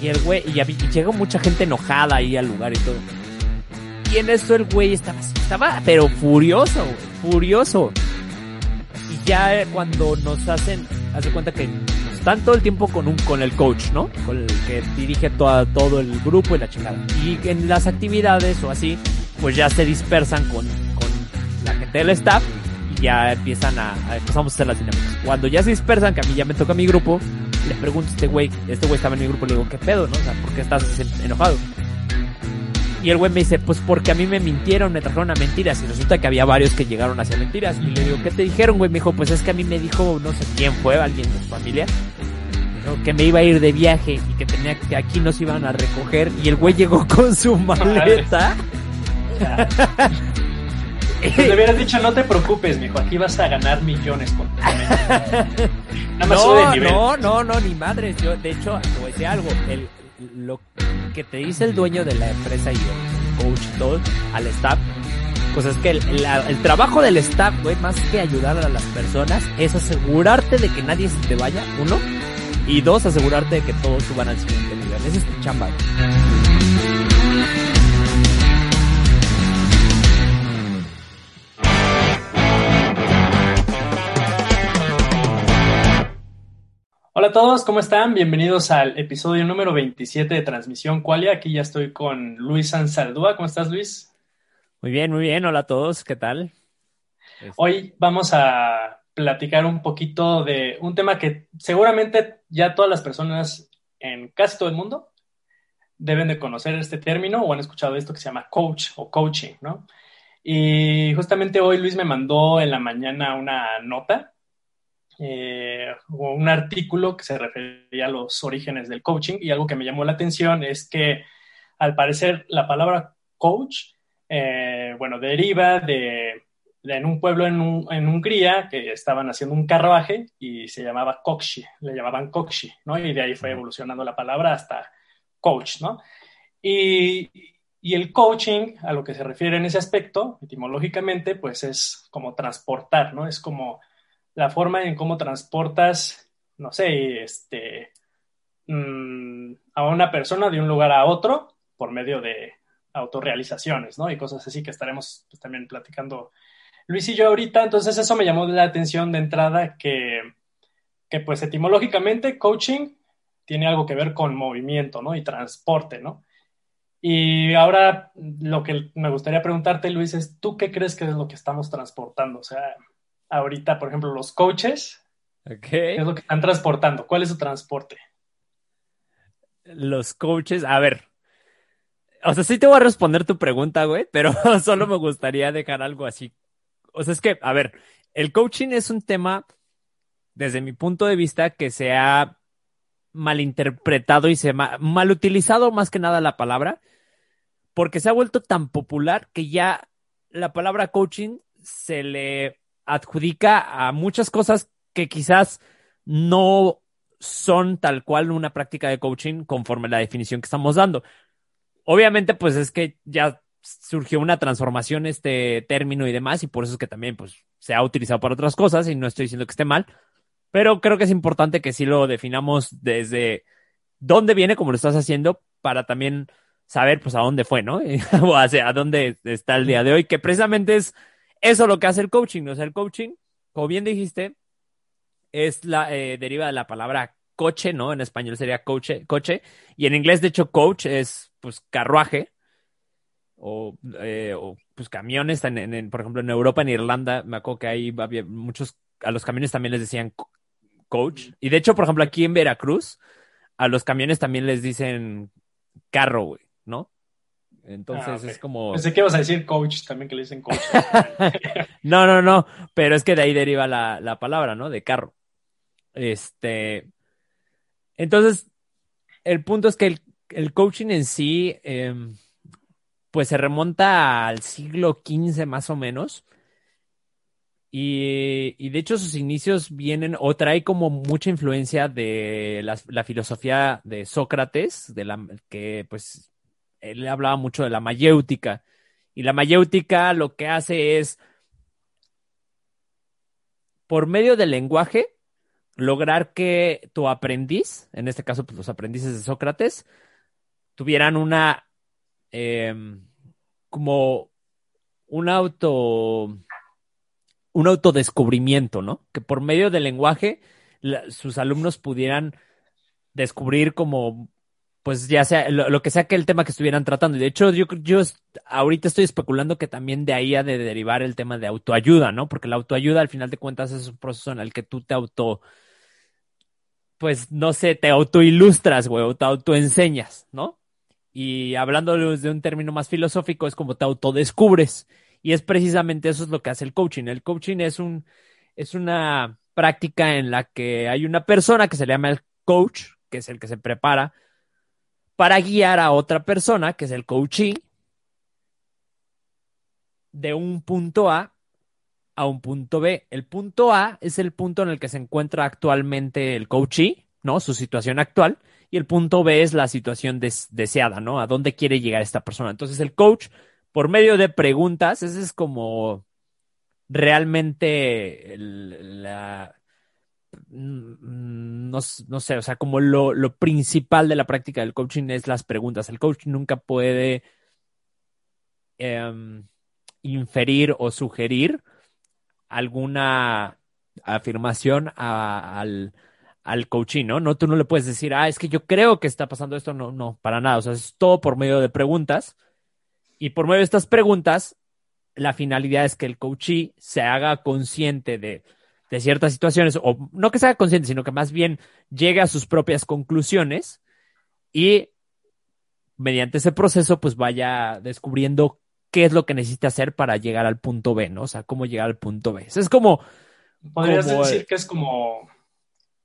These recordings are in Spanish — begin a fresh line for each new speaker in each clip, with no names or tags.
Y el güey, y, y llegó mucha gente enojada ahí al lugar y todo. Y en eso el güey estaba, estaba, pero furioso, furioso. Y ya cuando nos hacen, hace cuenta que están todo el tiempo con un, con el coach, ¿no? Con el que dirige toda, todo el grupo y la chingada. Y en las actividades o así, pues ya se dispersan con, con la gente del staff ya empiezan a, a- empezamos a hacer las dinámicas. Cuando ya se dispersan, que a mí ya me toca mi grupo, le pregunto a este güey, este güey estaba en mi grupo, le digo, ¿qué pedo, no? O sea, ¿por qué estás enojado? Y el güey me dice, pues porque a mí me mintieron, me trajeron a mentiras. Y resulta que había varios que llegaron hacia mentiras. Y le digo, ¿qué te dijeron, güey? Me dijo, pues es que a mí me dijo, no sé quién fue, alguien de su familia. Que me iba a ir de viaje y que tenía que aquí nos iban a recoger. Y el güey llegó con su maleta.
Pues le hubieras dicho, no te preocupes, mijo, aquí vas a ganar millones con Nada más
No,
nivel.
no, no, no, ni madres. Yo, de hecho, te voy a decir algo. El, lo que te dice el dueño de la empresa y el coach todo al staff, pues es que el, la- el trabajo del staff, güey, más que ayudar a las personas, es asegurarte de que nadie se te vaya, uno, y dos, asegurarte de que todos suban al siguiente nivel. Esa es tu chamba. güey.
Hola a todos, ¿cómo están? Bienvenidos al episodio número 27 de Transmisión Qualia. Aquí ya estoy con Luis Ansaldúa. ¿Cómo estás, Luis?
Muy bien, muy bien. Hola a todos. ¿Qué tal? Este,
Hoy vamos a platicar un poquito de un tema que seguramente ya todas las personas en casi todo el mundo deben de conocer este término o han escuchado esto que se llama coach o coaching, ¿no? Y justamente hoy Luis me mandó en la mañana una nota eh, un artículo que se refería a los orígenes del coaching y algo que me llamó la atención es que al parecer la palabra coach, eh, bueno, deriva de, de en un pueblo en, un- en Hungría que estaban haciendo un carruaje y se llamaba Kokshi, le llamaban Kokshi, ¿no? Y de ahí fue evolucionando la palabra hasta coach, ¿no? Y, y el coaching, a lo que se refiere en ese aspecto, etimológicamente, pues es como transportar, ¿no? Es como la forma en cómo transportas, no sé, este, mm, a una persona de un lugar a otro por medio de autorrealizaciones, ¿no? Y cosas así que estaremos pues, también platicando Luis y yo ahorita. Entonces eso me llamó la atención de entrada que, que pues etimológicamente coaching tiene algo que ver con movimiento, ¿no? Y transporte, ¿no? Y ahora lo que me gustaría preguntarte, Luis, es ¿tú qué crees que es lo que estamos transportando? O sea, ahorita, por ejemplo, los coaches,
ok.
¿qué es lo que están transportando? ¿Cuál es su transporte?
Los coaches, a ver. O sea, sí te voy a responder tu pregunta, güey, pero solo me gustaría dejar algo así. O sea, es que, a ver, el coaching es un tema, desde mi punto de vista, que se ha malinterpretado y se ha mal utilizado más que nada la palabra, porque se ha vuelto tan popular que ya la palabra coaching se le adjudica a muchas cosas que quizás no son tal cual una práctica de coaching conforme la definición que estamos dando. Obviamente, pues es que ya surgió una transformación este término y demás, y por eso es que también pues, se ha utilizado para otras cosas, y no estoy diciendo que esté mal, pero creo que es importante que sí lo definamos desde dónde viene, como lo estás haciendo, para también saber pues a dónde fue, ¿no? o hacia a dónde está el día de hoy, que precisamente es eso lo que hace el coaching. O sea, el coaching, como bien dijiste, es la, eh, deriva de la palabra coche, ¿no? En español sería coche, coche, y en inglés, de hecho, coach es, pues, carruaje, o, eh, o pues, camiones, en, en- en- por ejemplo, en Europa, en Irlanda, me acuerdo que ahí había muchos, a los camiones también les decían co- coach, y de hecho, por ejemplo, aquí en Veracruz, a los camiones también les dicen carro, güey. Entonces
Ah, ok.
es como...
Pensé que ibas a decir coach, también que le dicen coach.
No, no, no, pero es que de ahí deriva la, la palabra, ¿no? De carro. Este. Entonces, el punto es que el, el coaching en sí, em, pues se remonta al siglo XV más o menos. Y, de hecho sus inicios vienen o trae como mucha influencia de la, filosofía de Sócrates, de la que pues él hablaba mucho de la mayéutica. Y la mayéutica lo que hace es, por medio del lenguaje, lograr que tu aprendiz, en este caso pues, los aprendices de Sócrates, tuvieran una, em, como un auto un autodescubrimiento, ¿no? Que por medio del lenguaje sus alumnos pudieran descubrir como, pues ya sea lo, que sea que el tema que estuvieran tratando. Y de hecho, yo, yo ahorita estoy especulando que también de ahí ha de derivar el tema de autoayuda, ¿no? Porque la autoayuda al final de cuentas es un proceso en el que tú te auto, pues no sé, te autoilustras, güey, o te autoenseñas, ¿no? Y hablando de un término más filosófico, es como te autodescubres. Y es precisamente eso es lo que hace el coaching. El coaching es un, es una práctica en la que hay una persona que se le llama el coach, que es el que se prepara para guiar a otra persona, que es el coachee, de un punto A a un punto B. El punto A es el punto en el que se encuentra actualmente el coachee, ¿no? Su situación actual. Y el punto B es la situación deseada, ¿no? A dónde quiere llegar esta persona. Entonces el coach por medio de preguntas, ese es como realmente la, mm, no, sé, o sea, como lo, principal de la práctica del coaching es las preguntas. El coach nunca puede em, inferir o sugerir alguna afirmación al, al ¿no? ¿no? Tú no le puedes decir, ah, es que yo creo que está pasando esto, no, no, para nada. O sea, es todo por medio de preguntas y por medio de estas preguntas, la finalidad es que el coachee se haga consciente de, ciertas situaciones, o no que se haga consciente, sino que más bien llegue a sus propias conclusiones y mediante ese proceso, pues vaya descubriendo qué es lo que necesita hacer para llegar al punto B, ¿no? O sea, cómo llegar al punto B. es como...
Podrías decir que es como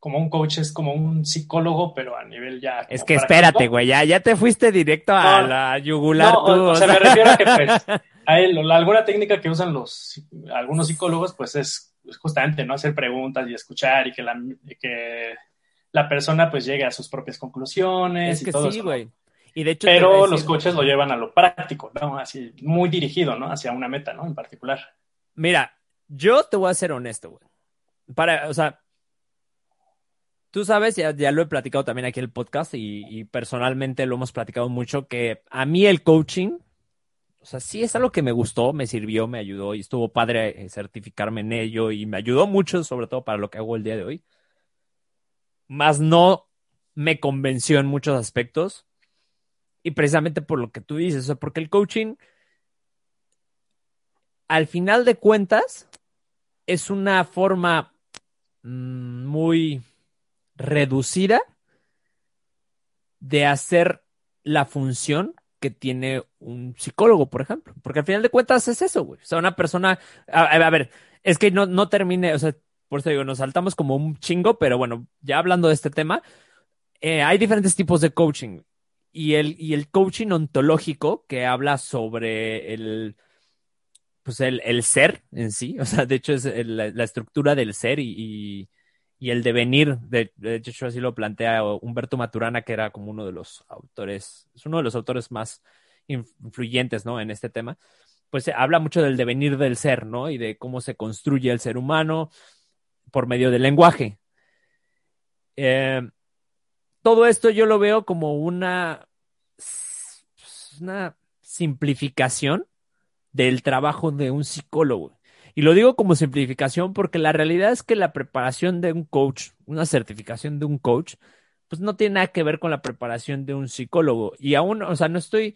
como un coach, es como un psicólogo, pero a nivel ya.
Es que espérate, güey, ya, ya te fuiste directo a la yugular.
tú, o, sea, me refiero a que, pues, a él, alguna técnica que usan los algunos psicólogos, pues es, justamente, ¿no? Hacer preguntas y escuchar y que la, que la persona, pues, llegue a sus propias conclusiones.
Es que
y todo
sí, güey. Y de hecho,
pero los coaches lo llevan a lo práctico, ¿no? Así, muy dirigido, ¿no? Hacia una meta, ¿no? En particular.
Mira, yo te voy a ser honesto, güey. Para, o sea, Tú sabes, ya, lo he platicado también aquí en el podcast y, personalmente lo hemos platicado mucho, que a mí el coaching, o sea, sí es algo que me gustó, me sirvió, me ayudó y estuvo padre eh, certificarme en ello y me ayudó mucho, sobre todo para lo que hago el día de hoy. Más no me convenció en muchos aspectos y precisamente por lo que tú dices, o porque el coaching, al final de cuentas, es una forma mm, muy reducida de hacer la función que tiene un psicólogo, por ejemplo. Porque al final de cuentas es eso, güey. O sea, una persona. A, ver, es que no, no termine, o sea, por eso digo, nos saltamos como un chingo, pero bueno, ya hablando de este tema, eh, hay diferentes tipos de coaching. Y el, y el coaching ontológico, que habla sobre el. Pues el, el ser en sí, o sea, de hecho es la, estructura del ser y y el devenir, de, de hecho así lo plantea Humberto Maturana, que era como uno de los autores, es uno de los autores más influyentes, ¿no? En este tema, pues se habla mucho del devenir del ser, ¿no? Y de cómo se construye el ser humano por medio del lenguaje. Eh, todo esto yo lo veo como una, una simplificación del trabajo de un psicólogo. Y lo digo como simplificación porque la realidad es que la preparación de un coach, una certificación de un coach, pues no tiene nada que ver con la preparación de un psicólogo. Y aún, o sea, no estoy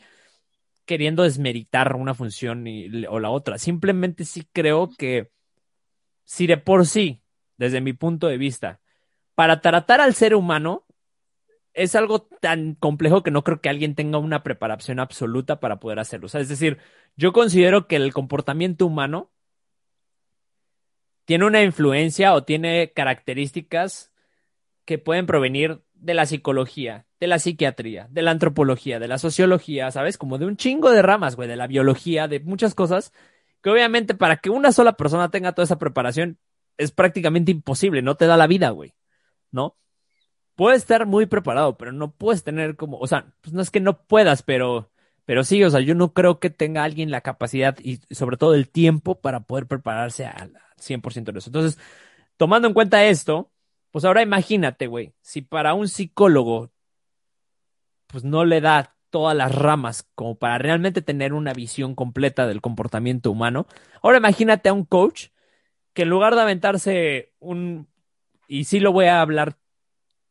queriendo desmeritar una función o la otra. Simplemente sí creo que si de por sí, desde mi punto de vista, para tratar al ser humano es algo tan complejo que no creo que alguien tenga una preparación absoluta para poder hacerlo. O sea, es decir, yo considero que el comportamiento humano tiene una influencia o tiene características que pueden provenir de la psicología, de la psiquiatría, de la antropología, de la sociología, ¿sabes? Como de un chingo de ramas, güey, de la biología, de muchas cosas, que obviamente para que una sola persona tenga toda esa preparación es prácticamente imposible, no te da la vida, güey, ¿no? Puedes estar muy preparado, pero no puedes tener como, o sea, pues no es que no puedas, pero, pero sí, o sea, yo no creo que tenga alguien la capacidad y sobre todo el tiempo para poder prepararse al 100% de eso. Entonces, tomando en cuenta esto, pues ahora imagínate, güey, si para un psicólogo, pues no le da todas las ramas como para realmente tener una visión completa del comportamiento humano. Ahora imagínate a un coach que en lugar de aventarse un, y sí lo voy a hablar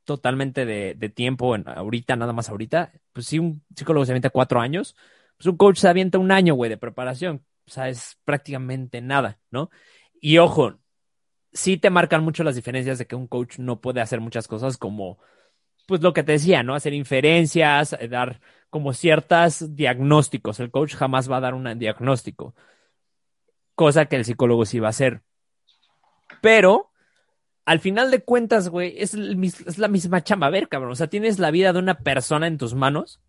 totalmente de, tiempo, en, ahorita, nada más ahorita, pues si un psicólogo se avienta cuatro años, pues un coach se avienta un año, güey, de preparación. O sea, es prácticamente nada, ¿no? Y ojo, sí te marcan mucho las diferencias de que un coach no puede hacer muchas cosas como, pues lo que te decía, ¿no? Hacer inferencias, eh, dar como ciertos diagnósticos. El coach jamás va a dar un diagnóstico, cosa que el psicólogo sí va a hacer. Pero, al final de cuentas, güey, es, la misma chamba. A ver, cabrón, o sea, tienes la vida de una persona en tus manos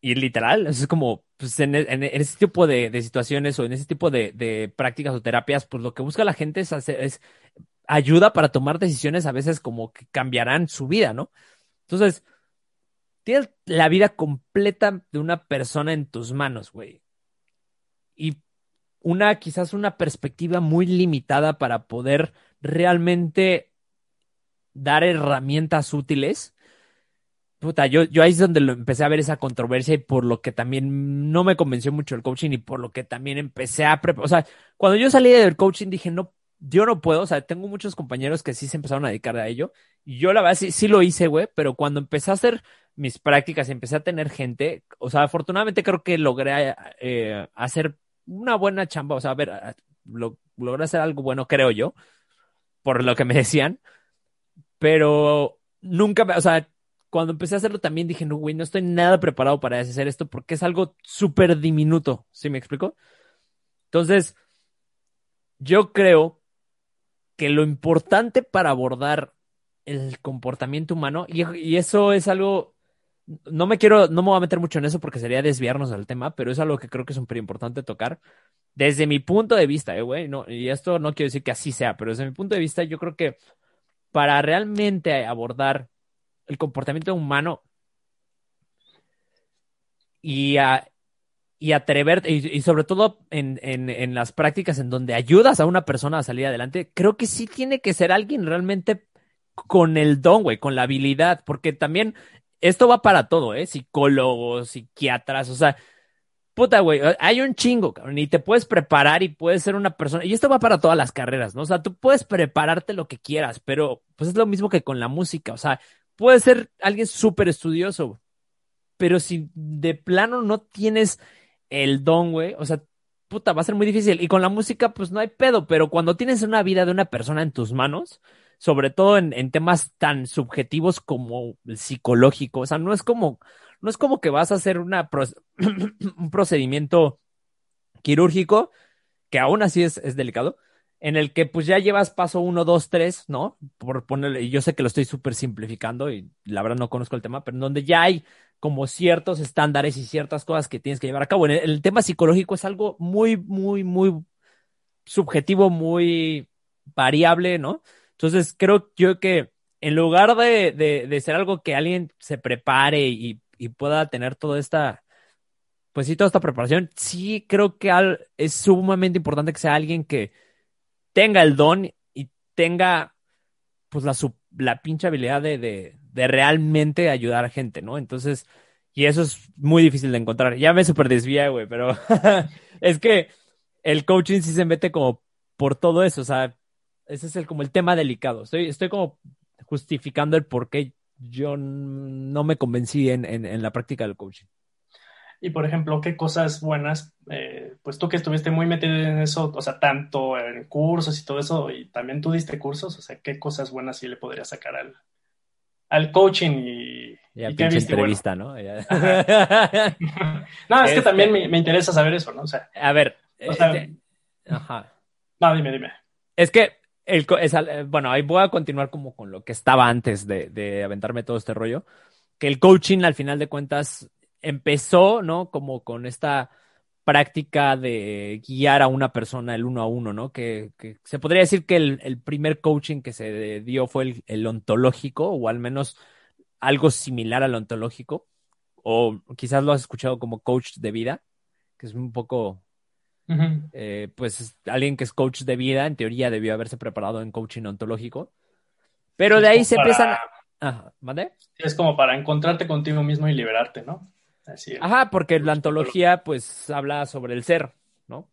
y literal, es como pues en, ese tipo de, situaciones o en ese tipo de, prácticas o terapias, pues lo que busca la gente es, hacer, es ayuda para tomar decisiones a veces como que cambiarán su vida, ¿no? Entonces, tienes la vida completa de una persona en tus manos, güey. Y una, quizás una perspectiva muy limitada para poder realmente dar herramientas útiles puta, yo, yo ahí es donde lo empecé a ver esa controversia y por lo que también no me convenció mucho el coaching y por lo que también empecé a preparar. O sea, cuando yo salí del coaching dije, no, yo no puedo. O sea, tengo muchos compañeros que sí se empezaron a dedicar a ello. Y yo la verdad sí, sí lo hice, güey, pero cuando empecé a hacer mis prácticas y empecé a tener gente, o sea, afortunadamente creo que logré eh, hacer una buena chamba. O sea, a ver, lo, hacer algo bueno, creo yo, por lo que me decían. Pero nunca, o sea, cuando empecé a hacerlo también dije, no, güey, no estoy nada preparado para hacer esto porque es algo súper diminuto, ¿sí me explico? Entonces, yo creo que lo importante para abordar el comportamiento humano, y, eso es algo, no me quiero, no me voy a meter mucho en eso porque sería desviarnos del tema, pero es algo que creo que es súper importante tocar. Desde mi punto de vista, eh, güey, no, y esto no quiero decir que así sea, pero desde mi punto de vista, yo creo que para realmente abordar el comportamiento humano y, a, y atreverte, y, sobre todo en, en, las prácticas en donde ayudas a una persona a salir adelante, creo que sí tiene que ser alguien realmente con el don, güey, con la habilidad, porque también esto va para todo, ¿eh? Psicólogos, psiquiatras, o sea, puta, güey, hay un chingo, cabrón, y te puedes preparar y puedes ser una persona, y esto va para todas las carreras, ¿no? O sea, tú puedes prepararte lo que quieras, pero pues es lo mismo que con la música, o sea, puede ser alguien súper estudioso, pero si de plano no tienes el don, güey, o sea, puta, va a ser muy difícil. Y con la música, pues no hay pedo, pero cuando tienes una vida de una persona en tus manos, sobre todo en, temas tan subjetivos como el psicológico, o sea, no es como, no es como que vas a hacer una un procedimiento quirúrgico, que aún así es, es delicado, en el que pues ya llevas paso uno, dos, tres, ¿no? Por ponerle, yo sé que lo estoy súper simplificando y la verdad no conozco el tema, pero en donde ya hay como ciertos estándares y ciertas cosas que tienes que llevar a cabo. En el, tema psicológico es algo muy, muy, muy subjetivo, muy variable, ¿no? Entonces creo yo que en lugar de, de, ser algo que alguien se prepare y, y pueda tener toda esta, pues sí, toda esta preparación, sí creo que es sumamente importante que sea alguien que tenga el don y tenga pues la, la pinche habilidad de, de, realmente ayudar a gente, ¿no? Entonces, y eso es muy difícil de encontrar. Ya me super desvía, güey, pero es que el coaching sí se mete como por todo eso, o sea, ese es el, como el tema delicado. Estoy, estoy como justificando el por qué yo no me convencí en, en la práctica del coaching.
Y por ejemplo, qué cosas buenas, eh, pues tú que estuviste muy metido en eso, o sea, tanto en cursos y todo eso, y también tú diste cursos, o sea, qué cosas buenas sí le podrías sacar al, al coaching y,
y qué entrevista, ¿no?
no, es que también me, me, interesa saber eso, ¿no? O sea,
a ver, este, ajá.
No, dime, dime.
Es que eh, bueno, ahí voy a continuar como con lo que estaba antes de, aventarme todo este rollo. Que el coaching, al final de cuentas, empezó, ¿no? Como con esta práctica de guiar a una persona el uno a uno, ¿no? Que, se podría decir que el, primer coaching que se dio fue el ontológico, o al menos algo similar al ontológico, o quizás lo has escuchado como coach de vida, que es un poco Eh, pues alguien que es coach de vida, en teoría debió haberse preparado en coaching ontológico. Pero
Es
de ahí se
para-
empiezan.
Es como para encontrarte contigo mismo y liberarte, ¿no? Así es.
Ajá, porque la ontología, pues, habla sobre el ser, ¿no?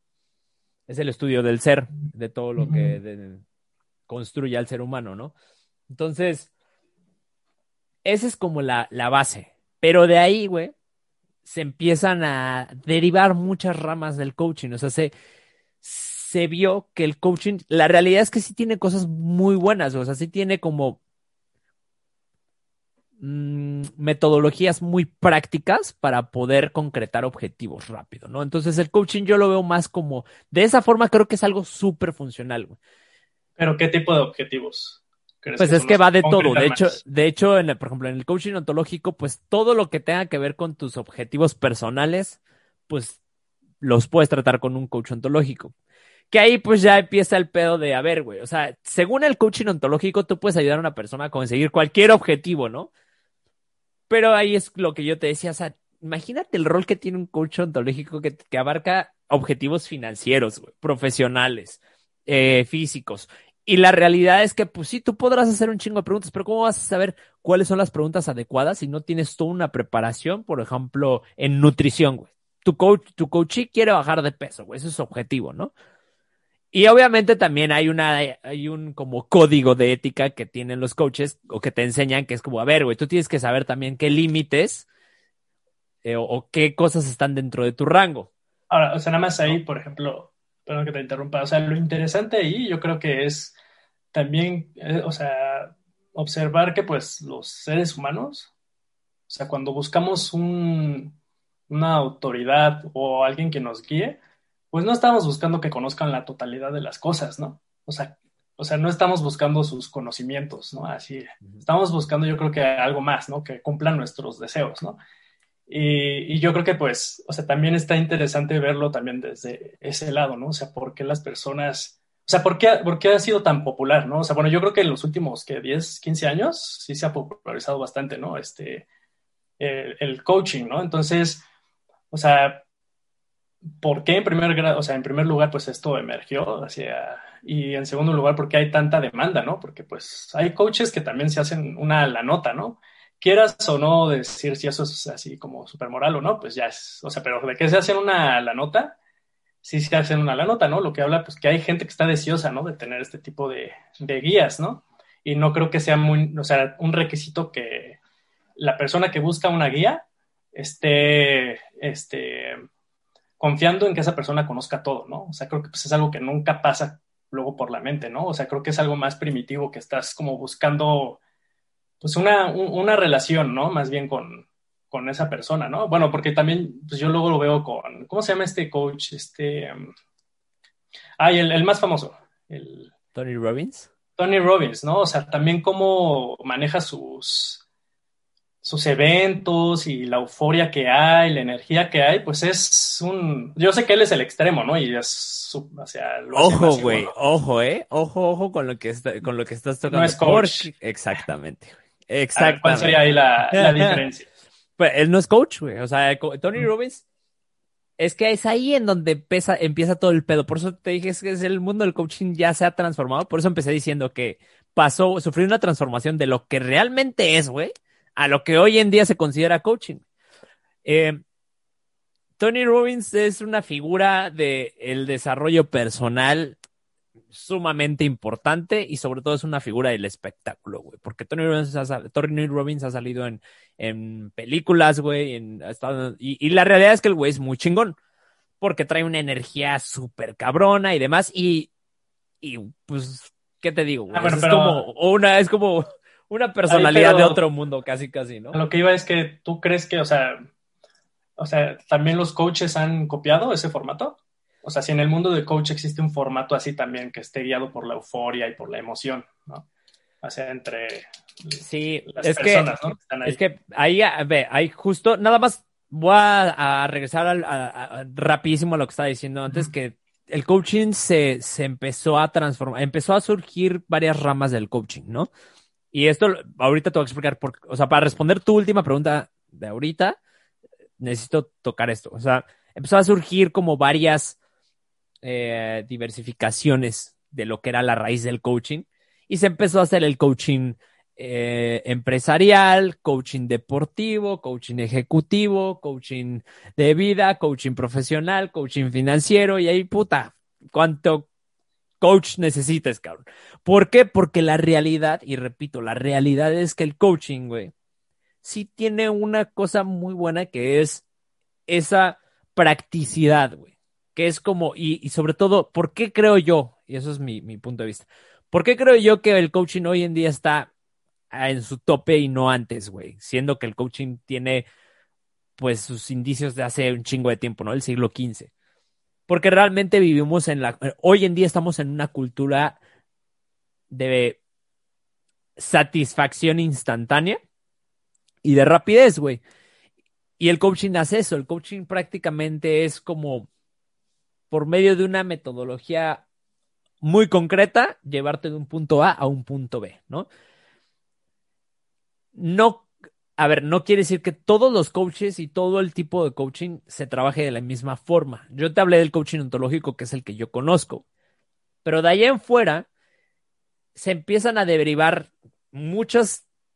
Es el estudio del ser, de todo lo que de- construye al ser humano, ¿no? Entonces, esa es como la, la base. Pero de ahí, güey, se empiezan a derivar muchas ramas del coaching. O sea, se, se vio que el coaching, la realidad es que sí tiene cosas muy buenas, o sea, sí tiene como mm, metodologías muy prácticas para poder concretar objetivos rápido, ¿no? Entonces el coaching yo lo veo más como, de esa forma creo que es algo súper funcional.
Pero ¿qué tipo de objetivos?
Pues es que va de todo. De hecho,
más?
de hecho, en el- por ejemplo, en el coaching ontológico, pues todo lo que tenga que ver con tus objetivos personales, pues los puedes tratar con un coach ontológico. Que ahí pues ya empieza el pedo de, a ver, güey, o sea, según el coaching ontológico, tú puedes ayudar a una persona a conseguir cualquier objetivo, ¿no? Pero ahí es lo que yo te decía, o sea, imagínate el rol que tiene un coach ontológico que, que abarca objetivos financieros, profesionales, eh, físicos. Y la realidad es que, pues sí, tú podrás hacer un chingo de preguntas, pero ¿cómo vas a saber cuáles son las preguntas adecuadas si no tienes toda una preparación, por ejemplo, en nutrición, güey? Tu coach, tu coachee quiere bajar de peso, güey, ese es su objetivo, ¿no? Y obviamente también hay una, hay un como código de ética que tienen los coaches o que te enseñan que es como, a ver, güey, tú tienes que saber también qué límites eh, o, o qué cosas están dentro de tu rango.
Ahora, o sea, nada más ahí, por ejemplo, perdón que te interrumpa, o sea, lo interesante ahí yo creo que es también, eh, o sea, observar que pues los seres humanos, o sea, cuando buscamos un, una autoridad o alguien que nos guíe, pues no estamos buscando que conozcan la totalidad de las cosas, ¿no? O sea, o sea, no estamos buscando sus conocimientos, ¿no? Así, estamos buscando yo creo que algo más, ¿no? Que cumplan nuestros deseos, ¿no? Y, yo creo que pues, o sea, también está interesante verlo también desde ese lado, ¿no? O sea, ¿por qué las personas, o sea, ¿por qué, ha sido tan popular, ¿no? O sea, bueno, yo creo que en los últimos, que 10, 15 años sí se ha popularizado bastante, ¿no? Este, el, el coaching, ¿no? Entonces, o sea, ¿por qué en primer grado, o sea, en primer lugar, pues esto emergió hacia, y en segundo lugar, ¿por qué hay tanta demanda, ¿no? Porque pues hay coaches que también se hacen una la nota, ¿no? Quieras o no decir si eso es así como super moral o no, pues ya es, o sea, pero de que se hacen una la nota, sí se hacen una la nota, ¿no? Lo que habla, pues que hay gente que está deseosa, ¿no? De tener este tipo de, de guías, ¿no? Y no creo que sea muy, o sea, un requisito que la persona que busca una guía esté, este, confiando en que esa persona conozca todo, ¿no? O sea, creo que pues, es algo que nunca pasa luego por la mente, ¿no? O sea, creo que es algo más primitivo que estás como buscando pues una, una relación, ¿no? Más bien con, con esa persona, ¿no? Bueno, porque también, pues yo luego lo veo con, ¿cómo se llama este coach? Este, um, ay, el, el, más famoso, el...
Tony Robbins.
Tony Robbins, ¿no? O sea, también cómo maneja sus, sus eventos y la euforia que hay, la energía que hay, pues es un... Yo sé que él es el extremo, ¿no? Y es... O sea, lo
ojo, güey, ojo, ¿eh? Ojo, ojo con lo que, está, con lo que estás tocando.
No es coach.
Porque... Exactamente,
Ver, ¿Cuál sería ahí la, la diferencia?
Pues él no es coach, güey. O sea, Tony Robbins es que es ahí en donde empieza, empieza todo el pedo. Por eso te dije es que es el mundo del coaching ya se ha transformado. Por eso empecé diciendo que pasó, sufrió una transformación de lo que realmente es, güey, a lo que hoy en día se considera coaching. Eh, Tony Robbins es una figura del el desarrollo personal sumamente importante y sobre todo es una figura del espectáculo, güey, porque Tony Robbins ha, Tony Robbins ha salido en, en películas, güey, en, y, y, la realidad es que el güey es muy chingón, porque trae una energía súper cabrona y demás, y, y pues, ¿qué te digo? Güey?
Ah, bueno,
es,
pero...
como una, es como una personalidad
Ay, pero...
de otro mundo, casi, casi, ¿no?
Lo que iba es que tú crees que, o sea, o sea, también los coaches han copiado ese formato. O sea, si en el mundo del coach existe un formato así también que esté guiado por la euforia y por la emoción, ¿no? O sea, entre
sí,
las
es
personas,
que,
¿no? que están ahí.
Es que ahí, ve, ahí justo, nada más voy a, a regresar al- a- a- rapidísimo a lo que estaba diciendo antes, que el coaching se, se empezó a transformar, empezó a surgir varias ramas del coaching, ¿no? Y esto ahorita te voy a explicar, por, o sea, para responder tu última pregunta de ahorita, necesito tocar esto. O sea, empezó a surgir como varias eh, diversificaciones de lo que era la raíz del coaching y se empezó a hacer el coaching eh, empresarial, coaching deportivo, coaching ejecutivo, coaching de vida, coaching profesional, coaching financiero y ahí puta, cuánto coach necesites, cabrón. ¿Por qué? Porque la realidad, y repito, la realidad es que el coaching, güey, sí tiene una cosa muy buena que es esa practicidad, güey. Que es como, y, sobre todo, ¿por qué creo yo? Y eso es mi, mi punto de vista. ¿Por qué creo yo que el coaching hoy en día está en su tope y no antes, güey? Siendo que el coaching tiene, pues, sus indicios de hace un chingo de tiempo, ¿no? El siglo XV. Porque realmente vivimos en la, hoy en día estamos en una cultura de satisfacción instantánea y de rapidez, güey. Y el coaching hace eso. El coaching prácticamente es como por medio de una metodología muy concreta, llevarte de un punto A a un punto B, ¿no? No, a ver, no quiere decir que todos los coaches y todo el tipo de coaching se trabaje de la misma forma. Yo te hablé del coaching ontológico, que es el que yo conozco. Pero de ahí en fuera se empiezan a derivar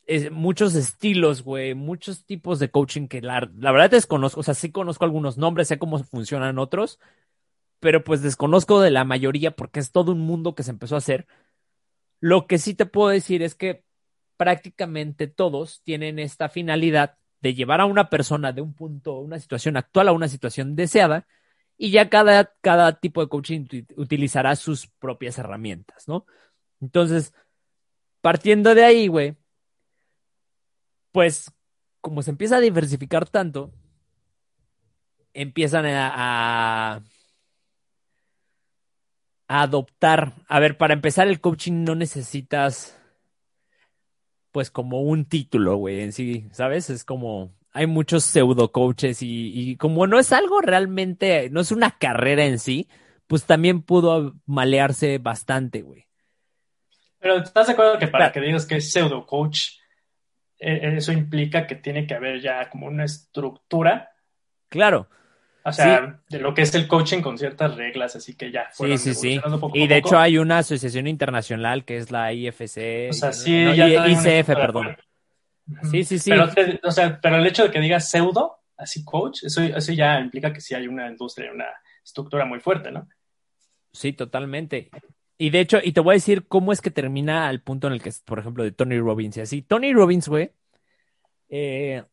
eh, muchos estilos, güey, muchos tipos de coaching que la, la verdad desconozco, o sea, sí conozco algunos nombres, sé cómo funcionan otros, pero pues desconozco de la mayoría porque es todo un mundo que se empezó a hacer. Lo que sí te puedo decir es que prácticamente todos tienen esta finalidad de llevar a una persona de un punto, una situación actual a una situación deseada, y ya cada, cada tipo de coaching ut- utilizará sus propias herramientas, ¿no? Entonces, partiendo de ahí, güey, pues como se empieza a diversificar tanto, empiezan a adoptar. A ver, para empezar, el coaching no necesitas, pues, como un título, güey, en sí, ¿sabes? Es como, hay muchos pseudo coaches y, y como no es algo realmente, no es una carrera en sí, pues también pudo malearse bastante, güey.
Pero ¿estás de acuerdo que para que digas que es pseudo coach, eh, eso implica que tiene que haber ya como una estructura,
Claro.
O sea, de lo que es el coaching con ciertas reglas, así que ya
Sí, sí, sí.
poco
Y de
poco.
hecho hay una asociación internacional que es la IFC.
O sea, sí,
no,
ya
ICF, perdón. Sí, sí, sí.
Pero, o sea, pero el hecho de que digas pseudo, así coach, eso, eso ya implica que sí hay una industria, una estructura muy fuerte, ¿no?
Sí, totalmente. Y de hecho, y te voy a decir cómo es que termina al punto en el que, por ejemplo, de Tony Robbins y así. Tony Robbins, güey, eh,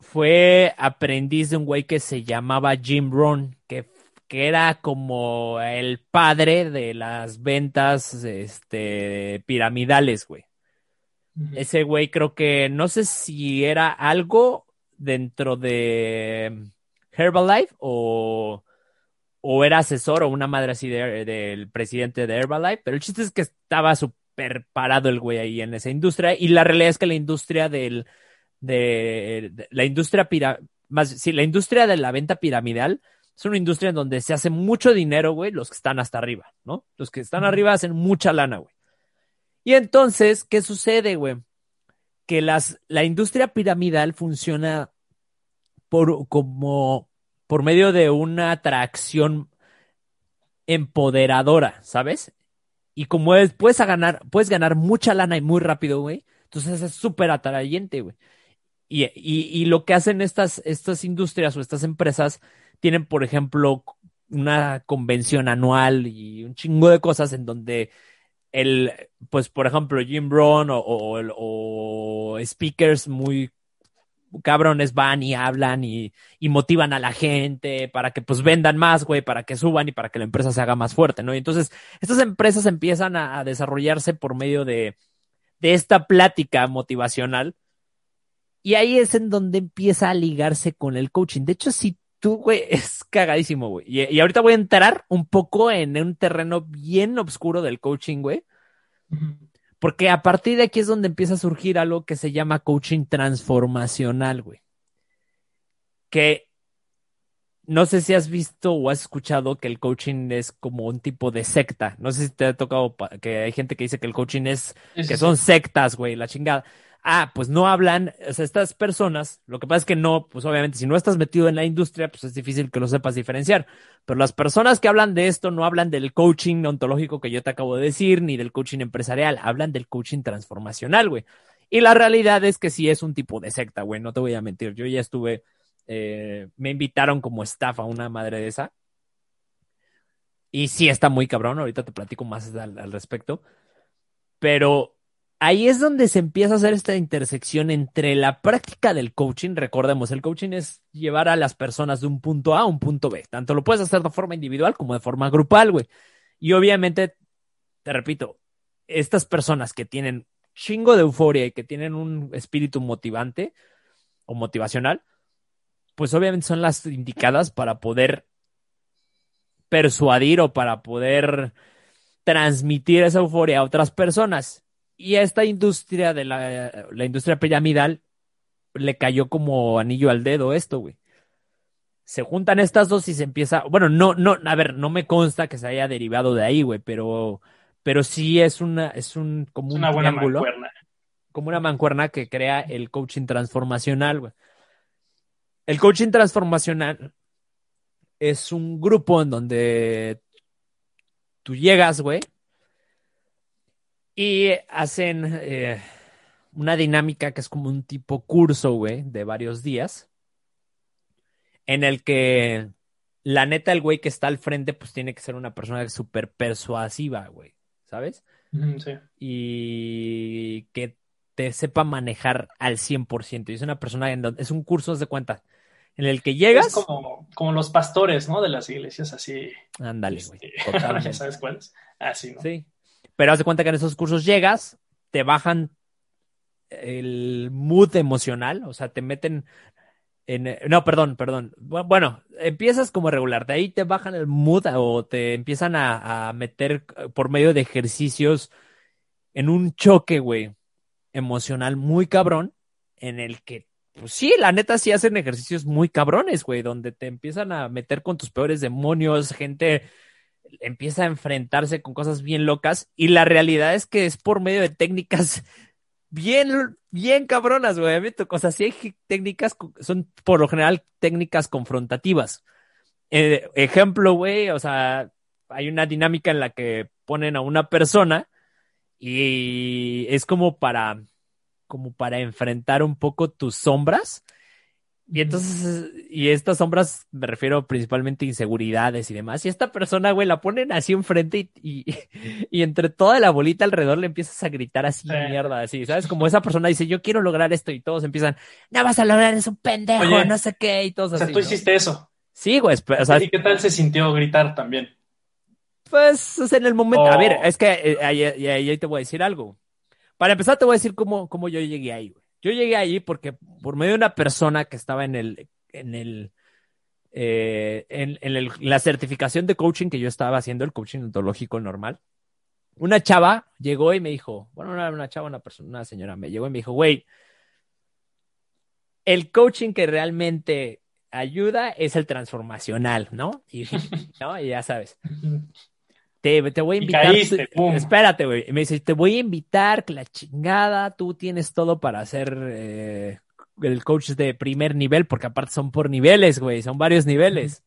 fue aprendiz de un güey que se llamaba Jim Rohn, que, que era como el padre de las ventas este, piramidales, güey. Ese güey creo que no sé si era algo dentro de Herbalife o, o era asesor o una madre así de- del presidente de Herbalife, pero el chiste es que estaba súper parado el güey ahí en esa industria y la realidad es que la industria del de, de- la industria pira, más sí, la industria de la venta piramidal es una industria en donde se hace mucho dinero, güey, los que están hasta arriba, ¿no? Los que están arriba hacen mucha lana, güey. Y entonces, ¿qué sucede, güey? Que las, la industria piramidal funciona por, como, por medio de una atracción empoderadora, ¿sabes? Y como es, puedes a ganar, puedes ganar mucha lana y muy rápido, güey. Entonces es súper atrayente, güey. Y, y, y lo que hacen estas, estas industrias o estas empresas tienen, por ejemplo, una convención anual y un chingo de cosas en donde el, pues, por ejemplo, Jim Brown o, o, o speakers muy cabrones van y hablan y, motivan a la gente para que pues vendan más, güey, para que suban y para que la empresa se haga más fuerte, ¿no? Y entonces estas empresas empiezan a, a desarrollarse por medio de, de esta plática motivacional y ahí es en donde empieza a ligarse con el coaching. De hecho, si tú, güey, es cagadísimo, güey. Y, y ahorita voy a entrar un poco en un terreno bien oscuro del coaching, güey. Porque a partir de aquí es donde empieza a surgir algo que se llama coaching transformacional, güey. Que no sé si has visto o has escuchado que el coaching es como un tipo de secta. No sé si te ha tocado que hay gente que dice que el coaching es, sí, que son sectas, güey, la chingada. Ah, pues no hablan, o sea, estas personas, lo que pasa es que no, pues obviamente si no estás metido en la industria, pues es difícil que lo sepas diferenciar. Pero las personas que hablan de esto no hablan del coaching ontológico que yo te acabo de decir, ni del coaching empresarial, hablan del coaching transformacional, güey. Y la realidad es que sí es un tipo de secta, güey, no te voy a mentir. Yo ya estuve, eh, me invitaron como staff a una madre de esa. Y sí está muy cabrón, ahorita te platico más al, al respecto. Pero ahí es donde se empieza a hacer esta intersección entre la práctica del coaching. Recordemos, el coaching es llevar a las personas de un punto A a un punto B. Tanto lo puedes hacer de forma individual como de forma grupal, güey. Y obviamente, te repito, estas personas que tienen chingo de euforia y que tienen un espíritu motivante o motivacional, pues obviamente son las indicadas para poder persuadir o para poder transmitir esa euforia a otras personas. Y a esta industria de la, la industria piramidal le cayó como anillo al dedo esto, güey. Se juntan estas dos y se empieza, bueno, no, no, a ver, no me consta que se haya derivado de ahí, güey, pero, pero sí es una, es un, como
Es
un
una buena
triángulo,
mancuerna.
como una mancuerna que crea el coaching transformacional, güey. El coaching transformacional es un grupo en donde tú llegas, güey, y hacen eh, una dinámica que es como un tipo curso, güey, de varios días, en el que la neta, el güey que está al frente, pues tiene que ser una persona súper persuasiva, güey, ¿sabes?
Sí.
Y que te sepa manejar al 100%. Y es una persona, en donde, es un curso, de cuenta, en el que llegas,
Es como, como los pastores, ¿no? De las iglesias así.
ándale, güey,
este,
totalmente.
¿Ya sabes cuáles? Así, ¿no?
Sí. Pero haz de cuenta que en esos cursos llegas, te bajan el mood emocional, o sea, te meten en... No, perdón, perdón. Bu- Bueno, empiezas como regular, de ahí te bajan el mood o te empiezan a, meter por medio de ejercicios en un choque, güey, emocional muy cabrón, en el que, pues sí, la neta sí hacen ejercicios muy cabrones, güey, donde te empiezan a meter con tus peores demonios, gente empieza a enfrentarse con cosas bien locas y la realidad es que es por medio de técnicas bien, bien cabronas, güey. Me tocó- O sea, sí hay técnicas, son por lo general técnicas confrontativas. Eh, ejemplo, güey, o sea, hay una dinámica en la que ponen a una persona y es como para, como para enfrentar un poco tus sombras. Y entonces, y estas sombras me refiero principalmente a inseguridades y demás. Y esta persona, güey, la ponen así enfrente y, y, y entre toda la bolita alrededor le empiezas a gritar así,
Sí.
mierda, así, ¿sabes? Como esa persona dice, yo quiero lograr esto y todos empiezan, no vas a lograr, es un pendejo,
Oye,
no sé qué, y todos
O sea,
así.
tú
¿no?
hiciste eso.
Sí, güey, o sea,
¿Y qué tal se sintió gritar también?
pues, o sea, en el momento, a
Oh.
ver, es que eh, ahí, ahí- ahí te voy a decir algo. Para empezar, te voy a decir cómo, cómo yo llegué ahí, güey. Yo llegué ahí porque por medio de una persona que estaba en el, en el, eh, en el- la certificación de coaching que yo estaba haciendo, el coaching ontológico normal, una chava llegó y me dijo, bueno, no era una chava, una persona, una señora, me llegó y me dijo, güey, el coaching que realmente ayuda es el transformacional, ¿no? Y, ¿no? y ya sabes. Te, te voy a invitar.
caíste,
espérate, güey. Me dice, te voy a invitar, que la chingada, tú tienes todo para ser eh, el coach de primer nivel, porque aparte son por niveles, güey, son varios niveles.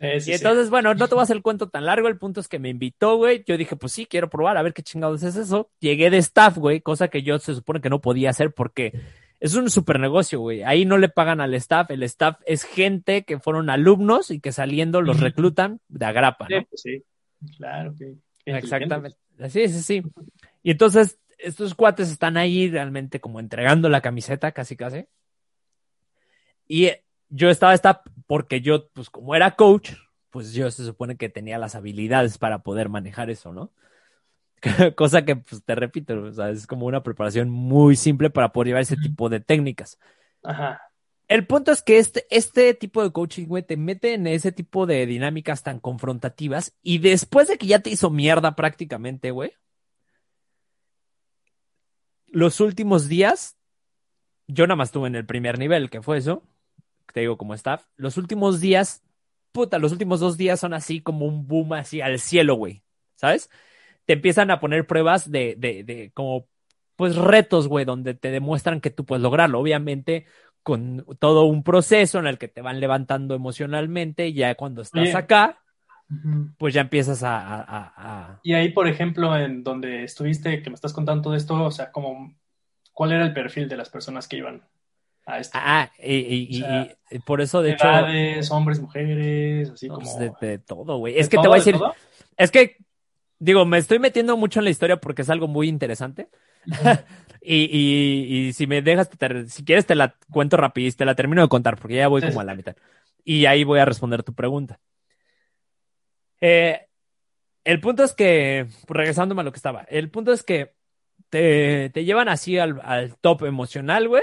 Sí, sí,
Y
sí.
entonces, bueno, no te voy a hacer el cuento tan largo, el punto es que me invitó, güey. Yo dije, pues sí, quiero probar, a ver qué chingados es eso. Llegué de staff, güey, cosa que yo se supone que no podía hacer porque es un super negocio, güey. Ahí no le pagan al staff, el staff es gente que fueron alumnos y que saliendo los reclutan de agrapa,
Sí,
¿no?
pues sí. Claro que.
Exactamente. Sí, sí, sí. Y entonces, estos cuates están ahí realmente como entregando la camiseta, casi, casi. Y yo estaba esta porque yo, pues como era coach, pues yo se supone que tenía las habilidades para poder manejar eso, ¿no? Cosa que, pues te repito, o sea, es como una preparación muy simple para poder llevar ese tipo de técnicas.
Ajá.
El punto es que este, este tipo de coaching, güey, te mete en ese tipo de dinámicas tan confrontativas y después de que ya te hizo mierda prácticamente, güey, los últimos días, yo nada más estuve en el primer nivel, que fue eso, te digo como staff, los últimos días, puta, los últimos dos días son así como un boom así al cielo, güey, ¿sabes? Te empiezan a poner pruebas de, de, de como, pues retos, güey, donde te demuestran que tú puedes lograrlo. Obviamente, con todo un proceso en el que te van levantando emocionalmente, ya cuando estás
Oye.
acá, pues ya empiezas a, a- a-
Y ahí, por ejemplo, en donde estuviste, que me estás contando todo esto, o sea, como, ¿cuál era el perfil de las personas que iban a esto?
Ah, y, y- y-
O sea,
y por eso, de hecho,
hombres, mujeres, así
no,
como...
pues, de, de todo, güey.
¿De
Es que te
todo,
voy a
de
decir,
todo?
es que, digo, me estoy metiendo mucho en la historia porque es algo muy interesante. Y, y, y si me dejas, te si quieres te la cuento rapidito, te la termino de contar porque ya voy como a la mitad. Y ahí voy a responder tu pregunta. Eh, el punto es que, pues, regresándome a lo que estaba, el punto es que te, te llevan así al, al top emocional, güey.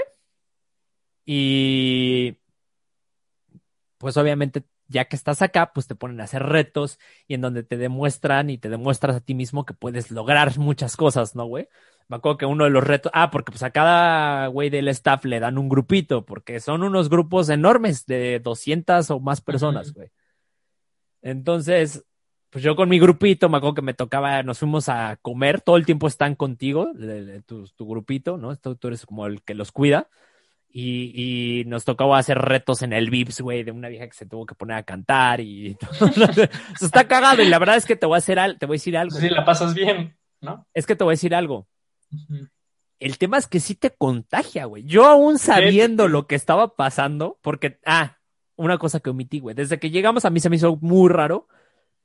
Y pues obviamente ya que estás acá, pues te ponen a hacer retos y en donde te demuestran y te demuestras a ti mismo que puedes lograr muchas cosas, ¿no, güey? Me acuerdo que uno de los retos, ah, porque pues a cada güey del staff le dan un grupito, porque son unos grupos enormes de 200 o más personas, güey. Entonces, pues yo con mi grupito, me acuerdo que me tocaba, nos fuimos a comer, todo el tiempo están contigo, tu, tu grupito, ¿no? Tú, tú eres como el que los cuida. Y, y nos tocaba hacer retos en el Vips, güey, de una vieja que se tuvo que poner a cantar y Eso está cagado y la verdad es que te voy a hacer al- te voy a decir algo.
Sí, la pasas bien, ¿no?
Es que te voy a decir algo. El tema es que sí te contagia, güey. Yo aún sabiendo lo que estaba pasando, porque, ah, una cosa que omití, güey. Desde que llegamos a mí se me hizo muy raro,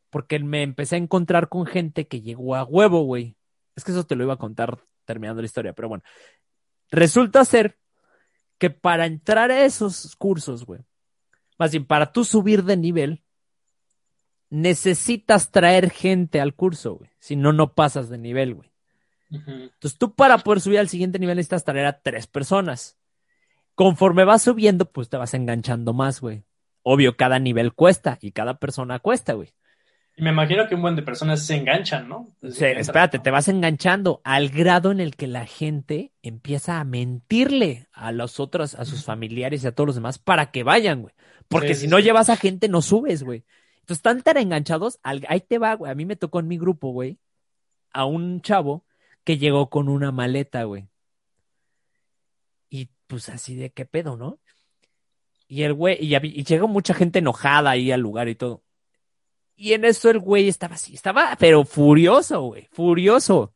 porque me empecé a encontrar con gente que llegó a huevo, güey. Es que eso te lo iba a contar terminando la historia, pero bueno. Resulta ser que para entrar a esos cursos, güey, más bien para tú subir de nivel, necesitas traer gente al curso, güey. Si no, no pasas de nivel, güey. Entonces tú para poder subir al siguiente nivel necesitas traer a tres personas. Conforme vas subiendo, pues te vas enganchando más, güey. Obvio, cada nivel cuesta y cada persona cuesta, güey.
Y me imagino que un buen de personas se enganchan, ¿no?
Sí, espérate, te vas enganchando al grado en el que la gente empieza a mentirle a los otros, a sus familiares y a todos los demás para que vayan, güey. Porque
Sí,
si
sí,
no
sí.
llevas a gente, no subes, güey. Entonces están tan enganchados, al- ahí te va, güey. A mí me tocó en mi grupo, güey, a un chavo que llegó con una maleta, güey. Y pues así de qué pedo, ¿no? Y el güey, y, y llegó mucha gente enojada ahí al lugar y todo. Y en eso el güey estaba así, estaba pero furioso, güey, furioso.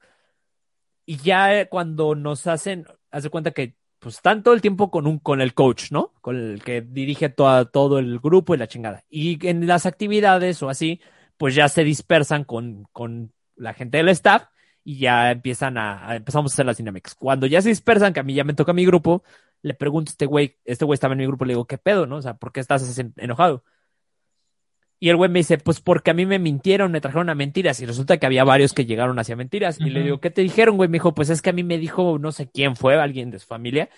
Y ya cuando nos hacen, haz de cuenta que pues están todo el tiempo con un, con el coach, ¿no? Con el que dirige todo el grupo y la chingada. Y en las actividades o así, pues ya se dispersan con, con la gente del staff y ya empiezan a, a- empezamos a hacer las dinámicas. Cuando ya se dispersan, que a mí ya me toca mi grupo, le pregunto a este güey, este güey estaba en mi grupo, le digo, ¿qué pedo, no? O sea, ¿por qué estás así enojado? Y el güey me dice, pues porque a mí me mintieron, me trajeron a mentiras. Y resulta que había varios que llegaron hacia mentiras. Y le digo, ¿qué te dijeron, güey? Me dijo, pues es que a mí me dijo, no sé quién fue, alguien de su familia.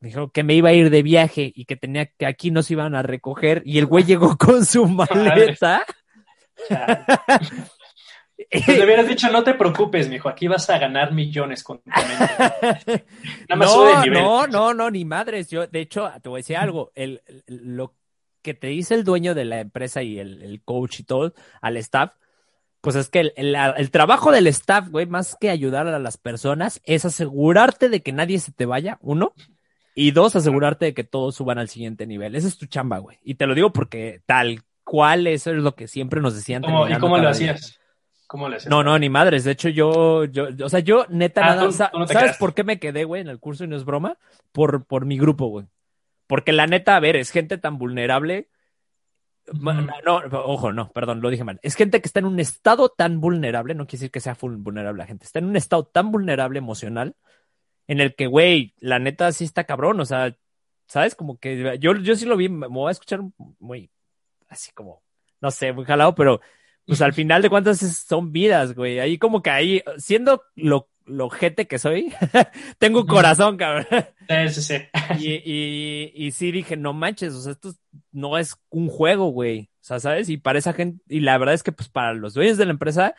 Me dijo que me iba a ir de viaje y que tenía que aquí nos iban a recoger. Y el güey llegó con su maleta.
Pues le hubieras dicho, no te preocupes, mijo, aquí vas a ganar millones con tu mente. Nada más sube de
No,
nivel.
no, no, no, ni madres. Yo, de hecho, te voy a decir algo. El, el- lo que te dice el dueño de la empresa y el, el coach y todo al staff, pues es que el, el- trabajo del staff, güey, más que ayudar a las personas, es asegurarte de que nadie se te vaya, uno, y dos, asegurarte de que todos suban al siguiente nivel. Esa es tu chamba, güey. Y te lo digo porque tal cual eso es lo que siempre nos decían.
¿Cómo- ¿Y cómo lo
día.
¿Cómo?
No, no, ni madres. De hecho, yo, yo, o sea, yo neta
Ah,
nada,
tú-
sa-
tú no
¿sabes por qué me quedé, güey, en el curso y no es broma? Por, por mi grupo, güey. Porque la neta, a ver, es gente tan vulnerable. No, no, ojo, no, perdón, lo dije mal. Es gente que está en un estado tan vulnerable, no quiere decir que sea vulnerable la gente, está en un estado tan vulnerable emocional en el que, güey, la neta sí está cabrón, o sea, ¿sabes? Como que yo, yo sí lo vi, me voy a escuchar muy, así como, no sé, muy jalado, pero pues al final de cuentas son vidas, güey. Ahí como que ahí, siendo lo lo gente que soy, tengo corazón, cabrón.
Sí, sí, sí.
Y, y, y sí dije, no manches, o sea, esto no es un juego, güey. O sea, ¿sabes? Y para esa gente, y la verdad es que pues para los dueños de la empresa,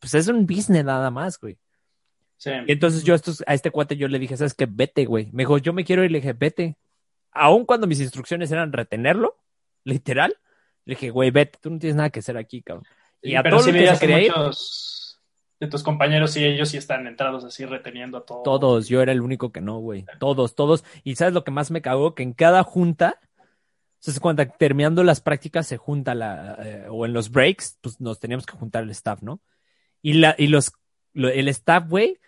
pues es un business nada más, güey.
sí.
Y entonces yo a, estos, a este cuate yo le dije, ¿sabes qué? Vete, güey. Me dijo, yo me quiero ir, le dije, vete. Aun cuando mis instrucciones eran retenerlo, literal, le dije, güey, vete, tú no tienes nada que hacer aquí, cabrón. Y a
Pero
todos
sí
los que se quería ir,
muchos de tus compañeros y ellos sí están entrados así reteniendo a todo.
todos, yo era el único que no, güey. Todos, todos. Y ¿sabes lo que más me cagó? Que en cada junta, se cuenta, terminando las prácticas se junta la, eh, o en los breaks, pues nos teníamos que juntar el staff, ¿no? Y la, y los, lo- el staff, güey,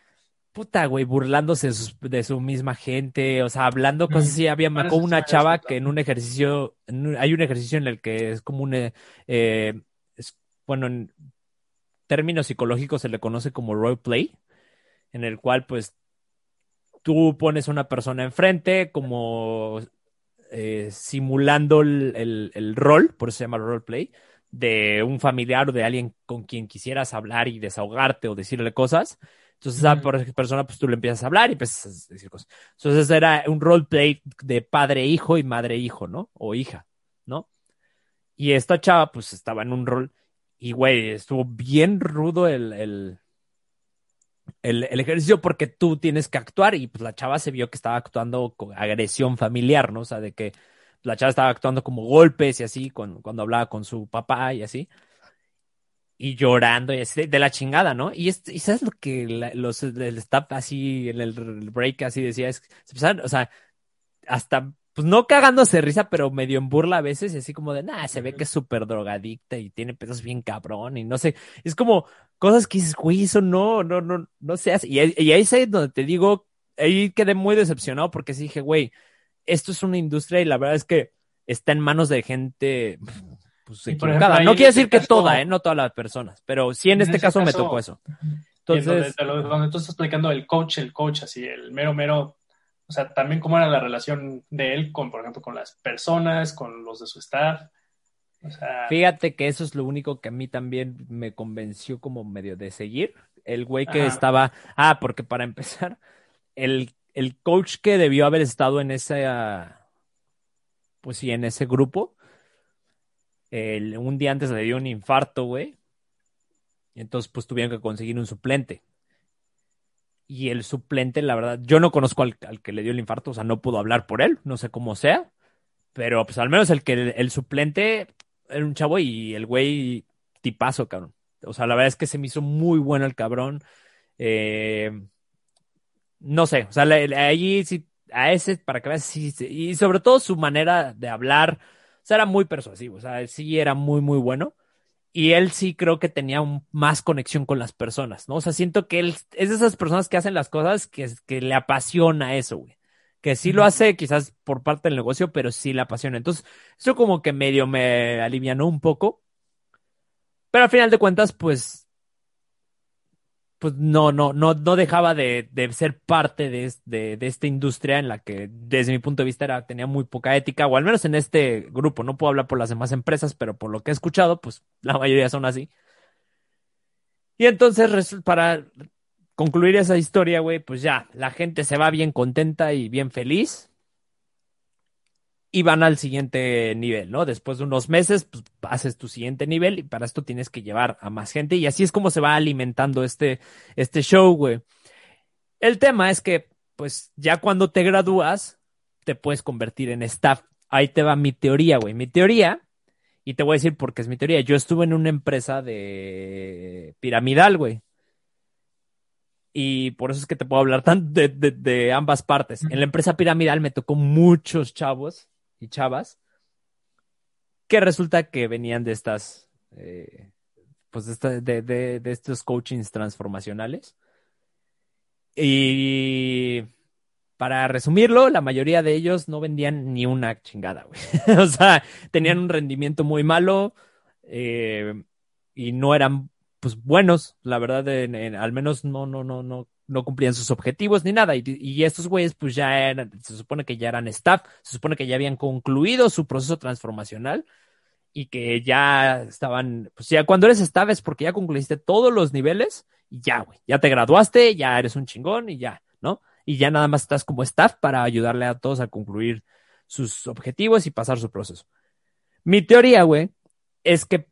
puta, güey, burlándose de, sus- de su misma gente, o sea, hablando cosas así. Había, me acuerdo una chava que en un ejercicio, en un- hay un ejercicio en el que es como un, eh, eh, es- bueno, en términos psicológicos se le conoce como role play, en el cual, pues, tú pones a una persona enfrente como eh, simulando el, el- el rol, por eso se llama roleplay, de un familiar o de alguien con quien quisieras hablar y desahogarte o decirle cosas. Entonces, a esa
Ujú.
per- persona, pues tú le empiezas a hablar y empiezas a decir cosas. Entonces, era un roleplay de padre-hijo y madre-hijo, ¿no? O hija, ¿no? Y esta chava, pues estaba en un rol y, güey, estuvo bien rudo el, el, el, el ejercicio porque tú tienes que actuar y pues la chava se vio que estaba actuando con agresión familiar, ¿no? O sea, de que la chava estaba actuando como golpes y así con- cuando hablaba con su papá y así. Y llorando y así de, de la chingada, ¿no? Y, es- y sabes lo que la- los el staff así en el break así decía, es, se empezaron, o sea, hasta, pues no cagándose de risa, pero medio en burla a veces, y así como de, nah, se ve que es súper drogadicta y tiene pedos bien cabrón, y no sé, es como cosas que dices, güey, eso no, no, no, no se hace. Y, ahí- y ahí es donde te digo, ahí quedé muy decepcionado porque sí dije, güey, esto es una industria y la verdad es que está en manos de gente, pues, equivocada.
ejemplo,
no quiere
este
decir que
caso-
toda, ¿eh? No todas las personas, pero sí en,
En
este caso, me tocó eso.
Donde,
Entonces,
lo- donde tú estás explicando el coach, el coach, así, el mero, mero, o sea, también cómo era la relación de él con, por ejemplo, con las personas, con los de su staff. O sea,
Fíjate que eso es lo único que a mí también me convenció como medio de seguir. El güey que
Ajá.
estaba. Ah, porque para empezar, el, el coach que debió haber estado en ese. ah, Pues sí, en ese grupo. Un día antes le dio un infarto, güey. Entonces, pues tuvieron que conseguir un suplente. Y el suplente, la verdad, yo no conozco al, al que le dio el infarto, o sea, no puedo hablar por él, no sé cómo sea. Pero pues al menos el que el, suplente era un chavo y el güey tipazo, cabrón. O sea, la verdad es que se me hizo muy bueno el cabrón. Eh, no sé, o sea, ahí sí, a ese, para que veas, y sobre todo su manera de hablar, sea, era muy persuasivo, o sea, sí era muy, muy bueno. Y él sí creo que tenía un- más conexión con las personas, ¿no? O sea, siento que él es de esas personas que hacen las cosas que, que le apasiona eso, güey. Que sí lo hace quizás por parte del negocio, pero sí le apasiona. Entonces, eso como que medio me alivianó un poco. Pero al final de cuentas, pues, pues no, no, no, no dejaba de, ser parte de, de, esta industria en la que, desde mi punto de vista, era, tenía muy poca ética, o al menos en este grupo. No puedo hablar por las demás empresas, pero por lo que he escuchado, pues la mayoría son así. Y entonces, para concluir esa historia, güey, pues ya, la gente se va bien contenta y bien feliz. Y van al siguiente nivel, ¿no? Después de unos meses, pues haces tu siguiente nivel y para esto tienes que llevar a más gente y así es como se va alimentando este, este show, güey. El tema es que, pues ya cuando te gradúas, te puedes convertir en staff. Ahí te va mi teoría, güey. Mi teoría, y te voy a decir por qué es mi teoría. Yo estuve en una empresa de piramidal, güey. Y por eso es que te puedo hablar tan de, de- de ambas partes. En la empresa piramidal me tocó muchos chavos chavas que resulta que venían de estas, eh, pues de, esta- de, estos coachings transformacionales. Y para resumirlo, la mayoría de ellos no vendían ni una chingada, güey. O sea, tenían un rendimiento muy malo eh, y no eran, pues, buenos, la verdad, en- al menos no, no, no, no, no cumplían sus objetivos ni nada. Y, estos güeyes, pues, ya eran, se supone que ya eran staff, se supone que ya habían concluido su proceso transformacional y que ya estaban, pues ya cuando eres staff es porque ya concluiste todos los niveles y ya, güey, ya te graduaste, ya eres un chingón y ya, ¿no? Y ya nada más estás como staff para ayudarle a todos a concluir sus objetivos y pasar su proceso. Mi teoría, güey, es que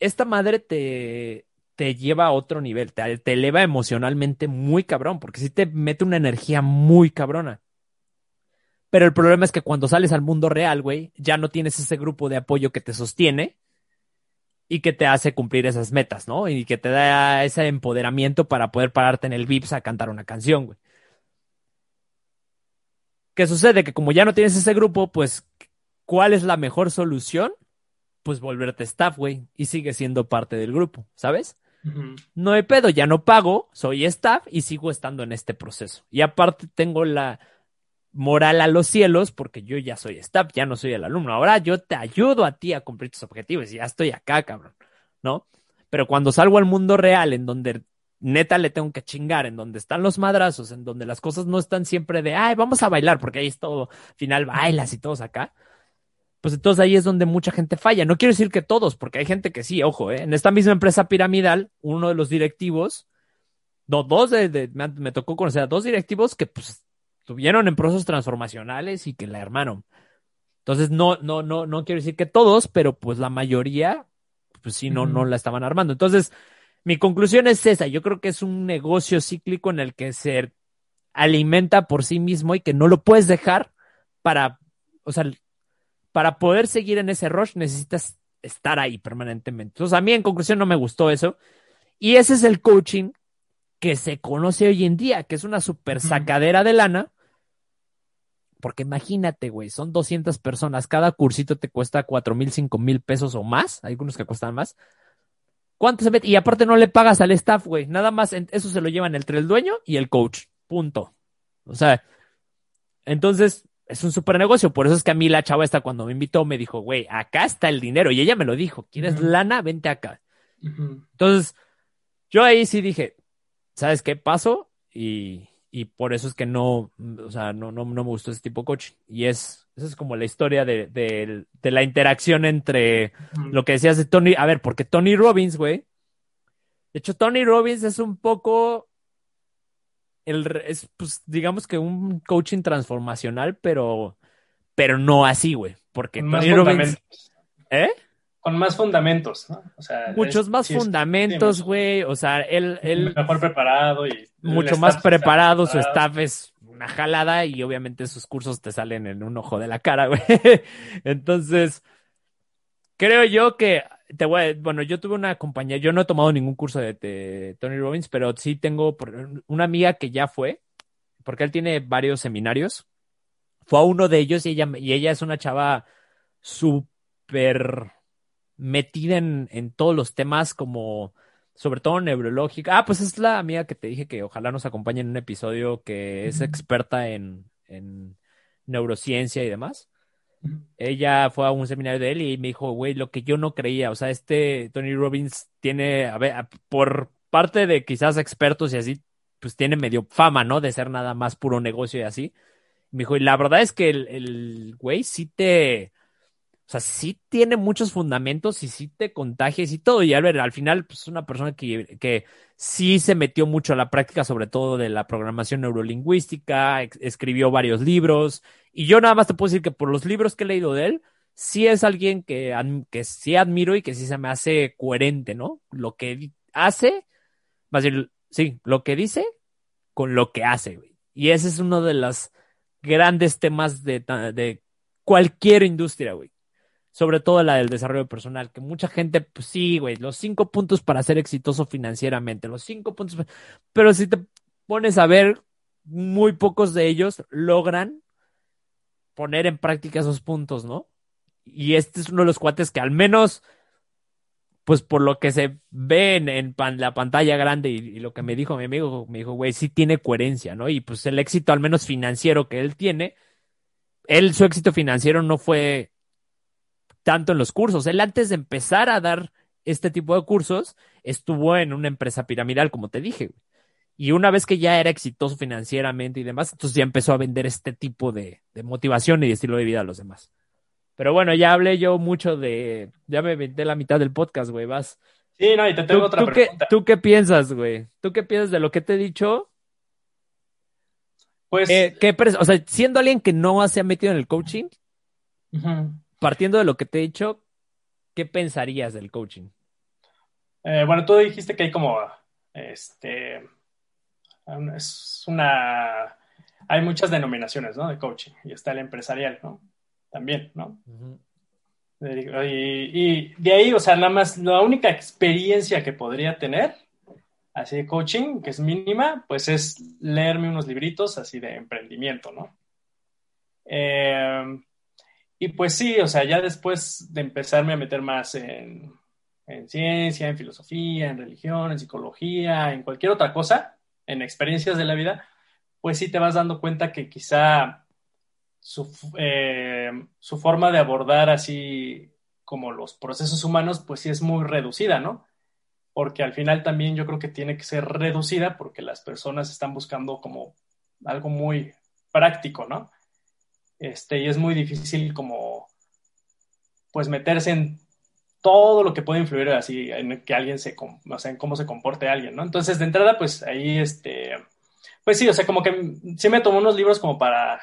esta madre te, te lleva a otro nivel, te, eleva emocionalmente muy cabrón, porque sí te mete una energía muy cabrona. Pero el problema es que cuando sales al mundo real, güey, ya no tienes ese grupo de apoyo que te sostiene y que te hace cumplir esas metas, ¿no? Y que te da ese empoderamiento para poder pararte en el VIPS a cantar una canción, güey. ¿Qué sucede? Que como ya no tienes ese grupo, pues, ¿cuál es la mejor solución? Pues volverte staff, güey, y sigue siendo parte del grupo, ¿sabes? No hay pedo, ya no pago, soy staff y sigo estando en este proceso. Y aparte tengo la moral a los cielos porque yo ya soy staff, ya no soy el alumno. Ahora yo te ayudo a ti a cumplir tus objetivos y ya estoy acá, cabrón, ¿no? Pero cuando salgo al mundo real, en donde neta le tengo que chingar, en donde están los madrazos, en donde las cosas no están siempre de, ay, vamos a bailar, porque ahí es todo, final bailas y todos acá. Pues entonces ahí es donde mucha gente falla. No quiero decir que todos, porque hay gente que sí, ojo, ¿eh? en esta misma empresa piramidal, uno de los directivos, no, dos de, de- me, me tocó conocer a dos directivos que pues estuvieron en procesos transformacionales y que la hermaron. Entonces no, no, no, no quiero decir que todos, pero pues la mayoría, pues sí, no, no la estaban armando. Entonces, mi conclusión es esa. Yo creo que es un negocio cíclico en el que se alimenta por sí mismo y que no lo puedes dejar para, o sea, para poder seguir en ese rush necesitas estar ahí permanentemente. Entonces, a mí en conclusión no me gustó eso. Y ese es el coaching que se conoce hoy en día, que es una super sacadera de lana. Porque imagínate, güey, son 200 personas, cada cursito te cuesta cuatro mil, cinco mil pesos o más, hay algunos que cuestan más. ¿Cuánto se mete? Y aparte no le pagas al staff, güey, nada más, en- eso se lo llevan entre el dueño y el coach, punto. O sea, entonces es un super negocio, por eso es que a mí la chava esta cuando me invitó me dijo, güey, acá está el dinero, y ella me lo dijo, ¿quieres
Ujú.
lana? Vente acá. Entonces, yo ahí sí dije, ¿sabes qué pasó? Y, y por eso es que no, o sea, no, no, no me gustó ese tipo de coaching. Y es, esa es como la historia de, de, de la interacción entre lo que decías de Tony, a ver, porque Tony Robbins, güey. De hecho, Tony Robbins es un poco el, es, pues, digamos que un coaching transformacional, pero, pero no así, güey. Porque
Con más
Tony Robbins,
fundamentos.
¿eh?
Con más fundamentos, ¿no? O sea,
Muchos
es-
más
sí
fundamentos,
sí,
güey. O sea, él, él,
mejor preparado y
mucho más preparado, su staff es una jalada y obviamente sus cursos te salen en un ojo de la cara, güey. Entonces, creo yo que te voy a- bueno, yo tuve una compañía, yo no he tomado ningún curso de, de Tony Robbins, pero sí tengo por- una amiga que ya fue, porque él tiene varios seminarios. Fue a uno de ellos y ella, y ella es una chava súper metida en, en todos los temas como sobre todo neurológica. Ah, pues es la amiga que te dije que ojalá nos acompañe en un episodio que es experta en, en neurociencia y demás. Ella fue a un seminario de él y me dijo, güey, lo que yo no creía, o sea, este Tony Robbins tiene, a ver, por parte de quizás expertos y así, pues tiene medio fama, ¿no? De ser nada más puro negocio y así. Me dijo, y la verdad es que el, el güey sí te, sea, sí tiene muchos fundamentos y sí te contagias y todo. Y Albert, al final, pues es una persona que, que sí se metió mucho a la práctica, sobre todo de la programación neurolingüística, escribió varios libros. Y yo nada más te puedo decir que por los libros que he leído de él, sí es alguien que, que sí admiro y que sí se me hace coherente, ¿no? Lo que hace, más bien, sí, lo que dice con lo que hace. Y ese es uno de los grandes temas de, de cualquier industria, güey. Sobre todo la del desarrollo personal, que mucha gente, pues sí, güey, los cinco puntos para ser exitoso financieramente, los cinco puntos, pero si te pones a ver, muy pocos de ellos logran poner en práctica esos puntos, ¿no? Y este es uno de los cuates que al menos, pues por lo que se ve en, la pantalla grande y, y lo que me dijo mi amigo, me dijo, güey, sí tiene coherencia, ¿no? Y pues el éxito, al menos financiero que él tiene, él, su éxito financiero no fue tanto en los cursos. Él antes de empezar a dar este tipo de cursos, estuvo en una empresa piramidal, como te dije. güey. Y una vez que ya era exitoso financieramente y demás, entonces ya empezó a vender este tipo de, de motivación y de estilo de vida a los demás. Pero bueno, ya hablé yo mucho de, ya me inventé la mitad del podcast, güey, vas,
Sí, no, y te tengo
¿Tú,
otra
tú qué,
pregunta.
¿Tú qué piensas, güey? ¿Tú qué piensas de lo que te he dicho?
Pues,
Eh, ¿qué o sea, siendo alguien que no se ha metido en el coaching,
ujú.
Partiendo de lo que te he dicho, ¿qué pensarías del coaching?
Eh, bueno, tú dijiste que hay como, este, un- es una, hay muchas denominaciones, ¿no? De coaching y está el empresarial, ¿no? También, ¿no? Y, y de ahí, o sea, nada más, la única experiencia que podría tener, así de coaching, que es mínima, pues es leerme unos libritos así de emprendimiento, ¿no? Eh, y pues sí, o sea, ya después de empezarme a meter más en, en ciencia, en filosofía, en religión, en psicología, en cualquier otra cosa, en experiencias de la vida, pues sí te vas dando cuenta que quizá su, eh, su forma de abordar así como los procesos humanos, pues sí es muy reducida, ¿no? Porque al final también yo creo que tiene que ser reducida porque las personas están buscando como algo muy práctico, ¿no? Este, y es muy difícil como, pues meterse en todo lo que puede influir así en que alguien se, o sea, en cómo se comporte alguien, ¿no? Entonces, de entrada, pues ahí, este, pues sí, o sea, como que sí me tomó unos libros como para,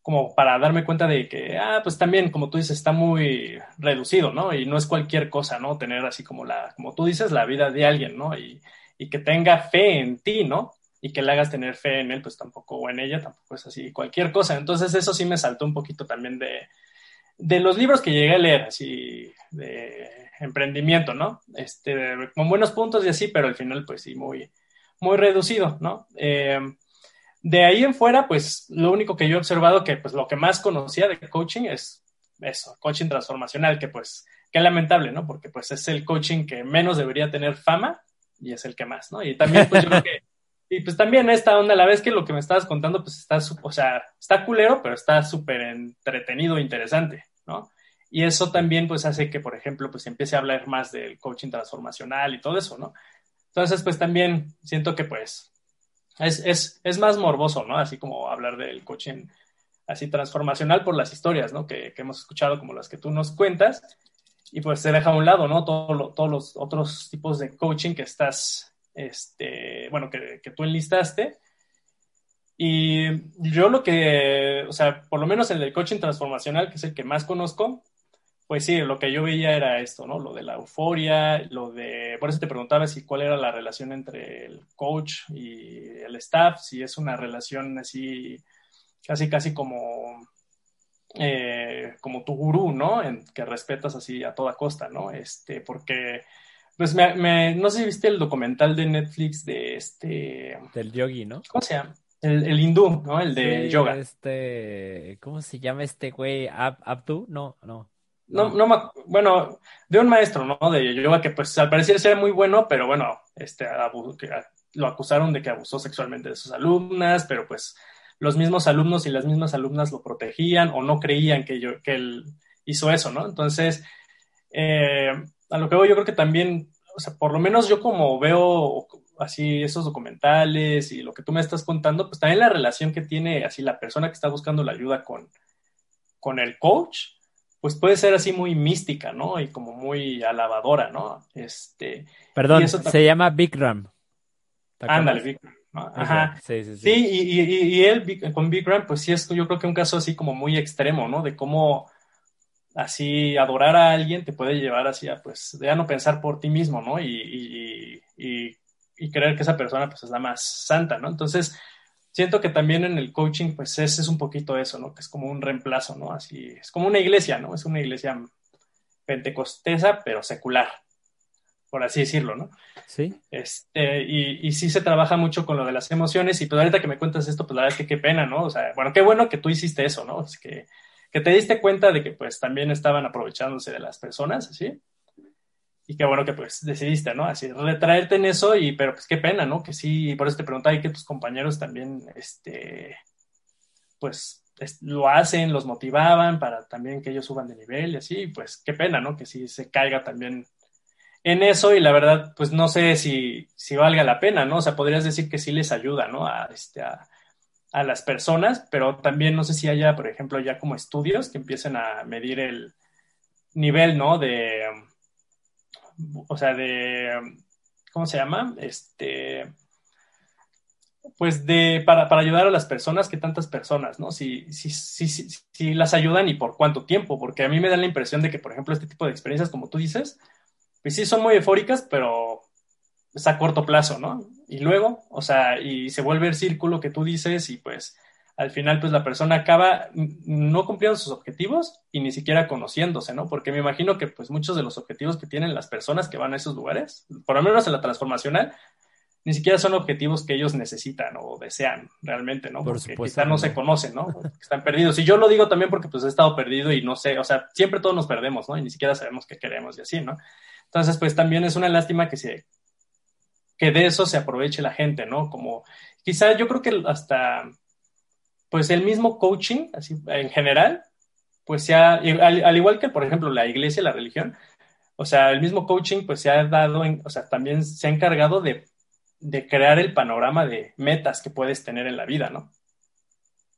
como para darme cuenta de que, ah, pues también, como tú dices, está muy reducido, ¿no? Y no es cualquier cosa, ¿no? Tener así como la, como tú dices, la vida de alguien, ¿no? Y, y que tenga fe en ti, ¿no? Y que le hagas tener fe en él, pues tampoco, o en ella, tampoco es así cualquier cosa. Entonces, eso sí me saltó un poquito también de, de los libros que llegué a leer, así, de emprendimiento, ¿no? Este, con buenos puntos y así, pero al final, pues sí, muy, muy reducido, ¿no? Eh, de ahí en fuera, pues lo único que yo he observado que, pues lo que más conocía de coaching es eso, coaching transformacional, que pues, qué lamentable, ¿no? Porque pues es el coaching que menos debería tener fama y es el que más, ¿no? Y también, pues yo creo que y pues también esta onda, la vez que lo que me estabas contando, pues está, o sea, está culero, pero está súper entretenido e interesante, ¿no? Y eso también pues hace que, por ejemplo, pues empiece a hablar más del coaching transformacional y todo eso, ¿no? Entonces, pues también siento que pues es, es, es más morboso, ¿no? Así como hablar del coaching así transformacional por las historias, ¿no? Que, que hemos escuchado como las que tú nos cuentas y pues se deja a un lado, ¿no? Todo lo, todos los otros tipos de coaching que estás este, bueno, que, que, tú enlistaste. Y yo lo que, o sea, por lo menos el coaching transformacional, que es el que más conozco, pues sí, lo que yo veía era esto, ¿no? Lo de la euforia, lo de, por eso te preguntaba si cuál era la relación entre el coach y el staff, si es una relación así, casi, casi como, eh, como tu gurú, ¿no? En, que respetas así a toda costa, ¿no? Este, porque pues me, me, no sé si viste el documental de Netflix de este.
Del yogi, ¿no?
¿Cómo se llama? El, el hindú, ¿no? El de
sí,
yoga.
Este. ¿Cómo se llama este güey? ¿Ab ¿Abdu? No, no.
No, no, no, bueno, de un maestro, ¿no? De yoga que, pues, al parecer era muy bueno, pero bueno, este, que, lo acusaron de que abusó sexualmente de sus alumnas, pero pues los mismos alumnos y las mismas alumnas lo protegían o no creían que, yo, que él hizo eso, ¿no? Entonces, eh, a lo que voy, yo creo que también, o sea, por lo menos yo como veo así esos documentales y lo que tú me estás contando, pues también la relación que tiene así la persona que está buscando la ayuda con, con el coach, pues puede ser así muy mística, ¿no? Y como muy alabadora, ¿no? Este.
Perdón, eso se llama Bikram.
Ándale, Bikram. ¿no? Ajá.
Sí, sí, sí.
sí y, y, y, él con Bikram, pues sí es yo creo que un caso así como muy extremo, ¿no? De cómo así adorar a alguien te puede llevar así a pues ya no pensar por ti mismo, ¿no? Y, y, y, y, creer que esa persona pues es la más santa, ¿no? Entonces, siento que también en el coaching pues ese es un poquito eso, ¿no? Que es como un reemplazo, ¿no? Así, es como una iglesia, ¿no? Es una iglesia pentecostesa, pero secular, por así decirlo, ¿no?
Sí.
Este, y, y sí se trabaja mucho con lo de las emociones y pues ahorita que me cuentas esto, pues la verdad es que qué pena, ¿no? O sea, bueno, qué bueno que tú hiciste eso, ¿no? Es que que te diste cuenta de que pues también estaban aprovechándose de las personas, ¿sí? Y qué bueno que pues decidiste, ¿no? Así, retraerte en eso y, pero pues qué pena, ¿no? Que sí, por eso te preguntaba y que tus compañeros también, este, pues es, lo hacen, los motivaban para también que ellos suban de nivel y así, pues qué pena, ¿no? Que sí se caiga también en eso y la verdad, pues no sé si, si valga la pena, ¿no? O sea, podrías decir que sí les ayuda, ¿no? A, este, a, a las personas, pero también no sé si haya, por ejemplo, ya como estudios que empiecen a medir el nivel, ¿no? De, o sea, de, ¿cómo se llama? Este, pues de, para, para ayudar a las personas, que tantas personas, ¿no? Si, si, si, si, las ayudan y por cuánto tiempo, porque a mí me da la impresión de que, por ejemplo, este tipo de experiencias, como tú dices, pues sí son muy eufóricas, pero es a corto plazo, ¿no? Y luego, o sea, y se vuelve el círculo que tú dices y pues al final pues la persona acaba no cumpliendo sus objetivos y ni siquiera conociéndose, ¿no? Porque me imagino que pues muchos de los objetivos que tienen las personas que van a esos lugares, por lo menos en la transformacional, ni siquiera son objetivos que ellos necesitan o desean realmente, ¿no? Porque quizás no se conocen, ¿no? Están perdidos. Y yo lo digo también porque pues he estado perdido y no sé, o sea, siempre todos nos perdemos, ¿no? Y ni siquiera sabemos qué queremos y así, ¿no? Entonces, pues también es una lástima que se que de eso se aproveche la gente, ¿no? Como quizá yo creo que hasta pues el mismo coaching, así en general, pues sea, al, al, igual que por ejemplo la iglesia, la religión, o sea, el mismo coaching pues se ha dado, o sea, también se ha encargado de de crear el panorama de metas que puedes tener en la vida, ¿no?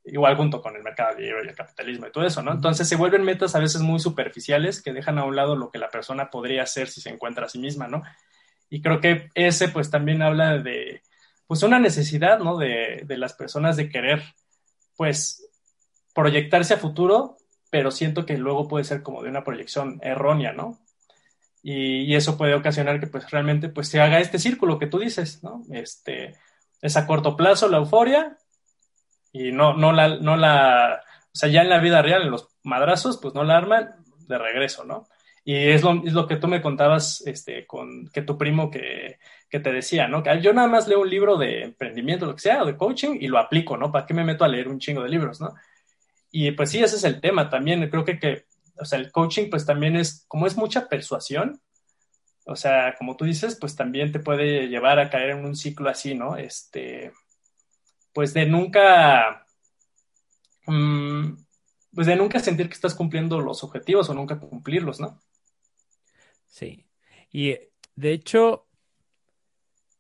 Igual junto con el mercado libre y el capitalismo y todo eso, ¿no? Entonces se vuelven metas a veces muy superficiales que dejan a un lado lo que la persona podría hacer si se encuentra a sí misma, ¿no? Y creo que ese pues también habla de, pues una necesidad, ¿no? De, de las personas de querer, pues, proyectarse a futuro, pero siento que luego puede ser como de una proyección errónea, ¿no? y, eso puede ocasionar que pues realmente pues se haga este círculo que tú dices, ¿no? Este, es a corto plazo la euforia y no, no la, no la, o sea, ya en la vida real, en los madrazos, pues no la arman de regreso, ¿no? Y es lo, es lo que tú me contabas, este, con que tu primo que, que te decía, ¿no? Que yo nada más leo un libro de emprendimiento, lo que sea, o de coaching, y lo aplico, ¿no? ¿Para qué me meto a leer un chingo de libros, ¿no? Y pues sí, ese es el tema también. Creo que, que o sea, el coaching pues también es, como es mucha persuasión, o sea, como tú dices, pues también te puede llevar a caer en un ciclo así, ¿no? Este, pues de nunca, mm, pues de nunca sentir que estás cumpliendo los objetivos o nunca cumplirlos, ¿no?
Sí. Y de hecho,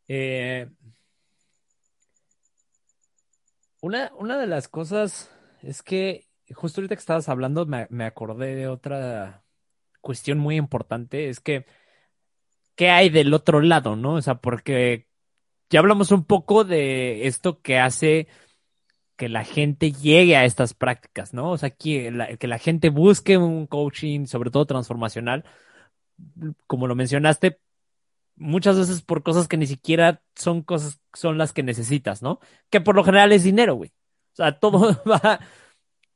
eh, una, una de las cosas es que justo ahorita que estabas hablando, me, acordé de otra cuestión muy importante, es que, ¿qué hay del otro lado, no? O sea, porque ya hablamos un poco de esto que hace que la gente llegue a estas prácticas, ¿no? O sea, que que la gente busque un coaching, sobre todo transformacional, como lo mencionaste, muchas veces por cosas que ni siquiera son cosas, son las que necesitas, ¿no? Que por lo general es dinero, güey. O sea, todo va,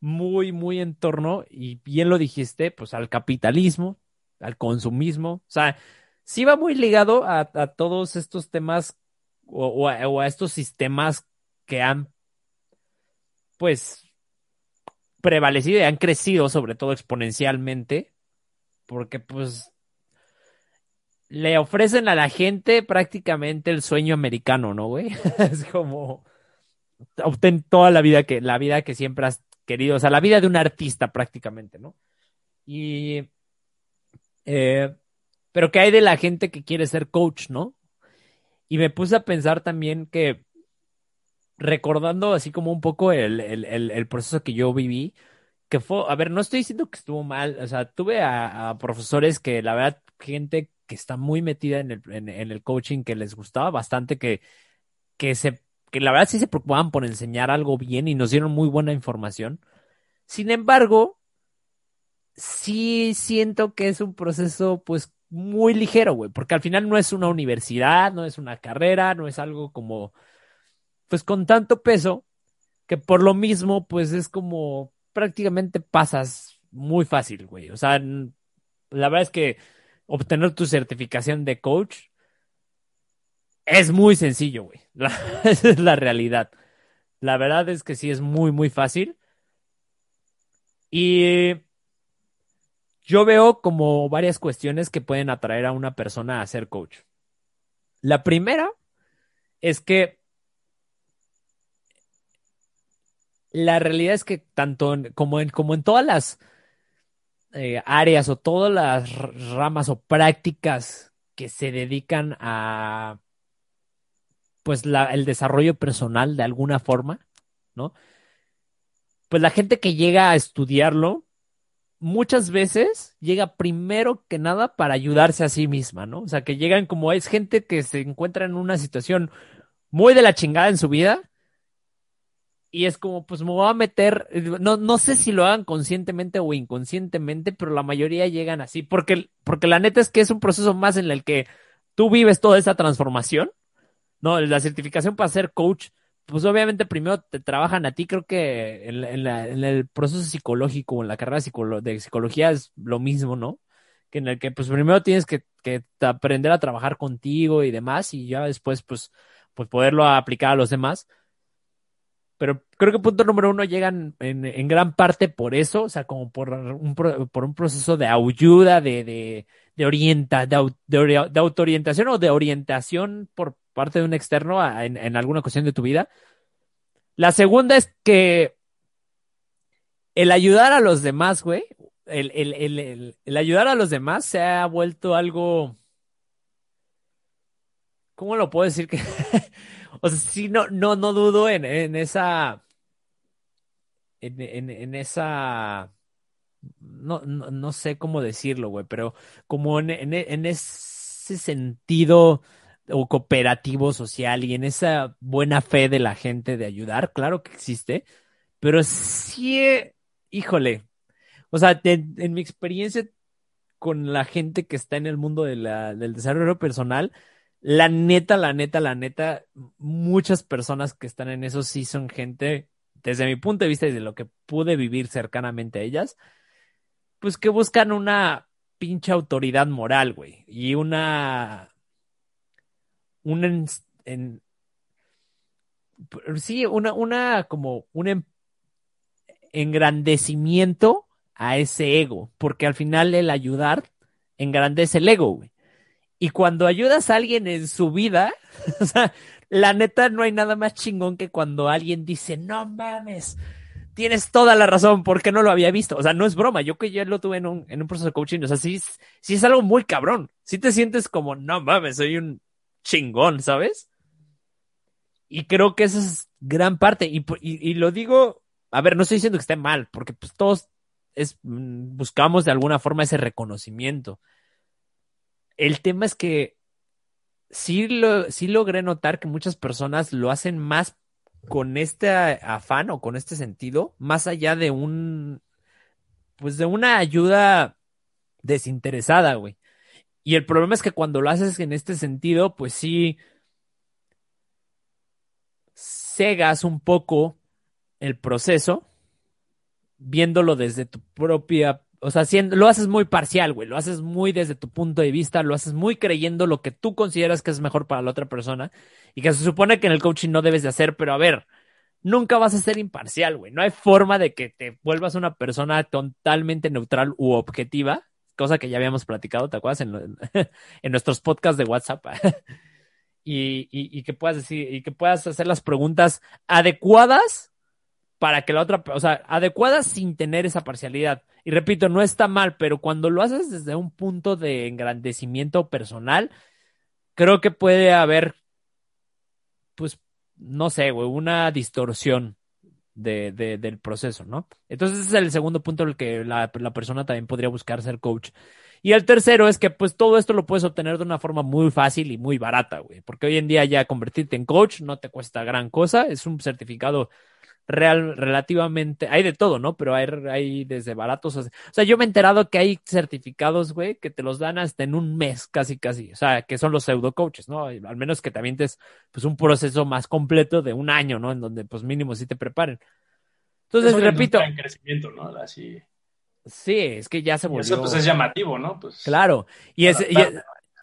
muy, muy en torno, y bien lo dijiste, pues al capitalismo, al consumismo. O sea, sí va muy ligado a, todos estos temas o, a, estos sistemas que han, pues, prevalecido y han crecido, sobre todo exponencialmente, porque pues le ofrecen a la gente prácticamente el sueño americano, ¿no, güey? es como obtén toda la vida que la vida que siempre has querido, o sea, la vida de un artista prácticamente, ¿no? Y, eh, pero ¿qué hay de la gente que quiere ser coach, no? Y me puse a pensar también que, recordando así como un poco el, proceso que yo viví, que fue, a ver, no estoy diciendo que estuvo mal, o sea, tuve a, profesores que la verdad, gente que está muy metida en el, en el coaching, que les gustaba bastante, que, que se que la verdad sí se preocupaban por enseñar algo bien y nos dieron muy buena información. Sin embargo, sí siento que es un proceso pues muy ligero, güey, porque al final no es una universidad, no es una carrera, no es algo como pues con tanto peso que por lo mismo pues es como prácticamente pasas muy fácil, güey. O sea, la verdad es que obtener tu certificación de coach es muy sencillo, güey. esa es la realidad. La verdad es que sí es muy, muy fácil. Y yo veo como varias cuestiones que pueden atraer a una persona a ser coach. La primera es que la realidad es que tanto como, en, como en todas las eh, áreas o todas las ramas o prácticas que se dedican a pues el desarrollo personal de alguna forma, ¿no? Pues la gente que llega a estudiarlo, muchas veces llega primero que nada para ayudarse a sí misma, ¿no? O sea, que llegan como es gente que se encuentra en una situación muy de la chingada en su vida y es como, pues me voy a meter, no, no sé si lo hagan conscientemente o inconscientemente, pero la mayoría llegan así, porque, porque la neta es que es un proceso más en el que tú vives toda esa transformación, ¿no? La certificación para ser coach, pues obviamente primero te trabajan a ti, creo que en, el proceso psicológico, en la carrera de psicología es lo mismo, ¿no? Que en el que pues primero tienes que, que aprender a trabajar contigo y demás, y ya después pues, pues poderlo aplicar a los demás pero creo que punto número uno llegan en, gran parte por eso, o sea, como por un, proceso de ayuda, de, orienta, de, autoorientación o de orientación por parte de un externo en, alguna cuestión de tu vida. La segunda es que el ayudar a los demás, güey, el ayudar a los demás se ha vuelto algo... ¿Cómo lo puedo decir que... O sea, sí, no, no, no dudo en, en esa. En, en, esa. No, no, no, sé cómo decirlo, güey, pero como en, en, ese sentido o cooperativo social y en esa buena fe de la gente de ayudar, claro que existe, pero sí, híjole, o sea, en, mi experiencia con la gente que está en el mundo del desarrollo personal, la neta, la neta, la neta, muchas personas que están en eso sí son gente, desde mi punto de vista y de lo que pude vivir cercanamente a ellas, pues que buscan una pinche autoridad moral, güey, y una, un, en, sí, una, una, como un engrandecimiento a ese ego, porque al final el ayudar engrandece el ego, güey. Y cuando ayudas a alguien en su vida, o sea, la neta no hay nada más chingón que cuando alguien dice, no mames, tienes toda la razón, porque no lo había visto. O sea, no es broma, yo que ya lo tuve en un, en un proceso de coaching, o sea, sí, sí es algo muy cabrón. Sí te sientes como, no mames, soy un chingón, ¿sabes? Y creo que esa es gran parte. Y, lo digo, a ver, no estoy diciendo que esté mal, porque pues todos es, mm, buscamos de alguna forma ese reconocimiento. El tema es que sí, lo, sí logré notar que muchas personas lo hacen más con este afán o con este sentido, más allá de un, pues de una ayuda desinteresada, güey. Y el problema es que cuando lo haces en este sentido, pues sí, cegas un poco el proceso, viéndolo desde tu propia o sea, lo haces muy parcial, güey, lo haces muy desde tu punto de vista, lo haces muy creyendo lo que tú consideras que es mejor para la otra persona y que se supone que en el coaching no debes de hacer, pero a ver, nunca vas a ser imparcial, güey, no hay forma de que te vuelvas una persona totalmente neutral u objetiva, cosa que ya habíamos platicado, ¿te acuerdas? En, nuestros podcasts de WhatsApp. y, y que puedas decir, y que puedas hacer las preguntas adecuadas para que la otra, o sea, adecuada sin tener esa parcialidad. Y repito, no está mal, pero cuando lo haces desde un punto de engrandecimiento personal, creo que puede haber, pues, no sé, güey, una distorsión de, de, del proceso, ¿no? Entonces ese es el segundo punto en el que la, la persona también podría buscar ser coach. Y el tercero es que pues todo esto lo puedes obtener de una forma muy fácil y muy barata, güey, porque hoy en día ya convertirte en coach no te cuesta gran cosa, es un certificado real, relativamente, hay de todo, ¿no? Pero hay, hay desde baratos. O sea, yo me he enterado que hay certificados, güey, que te los dan hasta en un mes, casi, casi. O sea, que son los pseudo coaches, ¿no? Al menos que también te pues, un proceso más completo de un año, ¿no? En donde, pues, mínimo sí te preparen. Entonces, repito.
En crecimiento, ¿no? Así.
Sí, es que ya se volvió.
Eso, pues, es llamativo, ¿no? Pues.
Claro. Y es.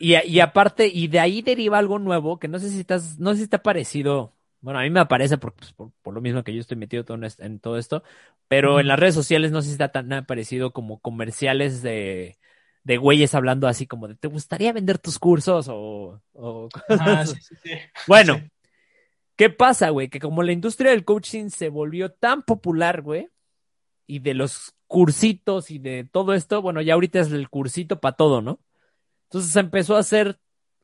Y, y, aparte, y de ahí deriva algo nuevo que no sé si estás, no sé si te ha parecido, bueno, a mí me aparece por, pues, por, lo mismo que yo estoy metido todo en, todo esto, pero en las redes sociales no sé si está tan aparecido como comerciales de, de güeyes hablando así como de, ¿te gustaría vender tus cursos? O,
ah, sí, sí, sí.
Bueno, ¿qué pasa, güey? Que como la industria del coaching se volvió tan popular, güey, y de los cursitos y de todo esto, bueno, ya ahorita es el cursito para todo, ¿no? Entonces empezó a hacer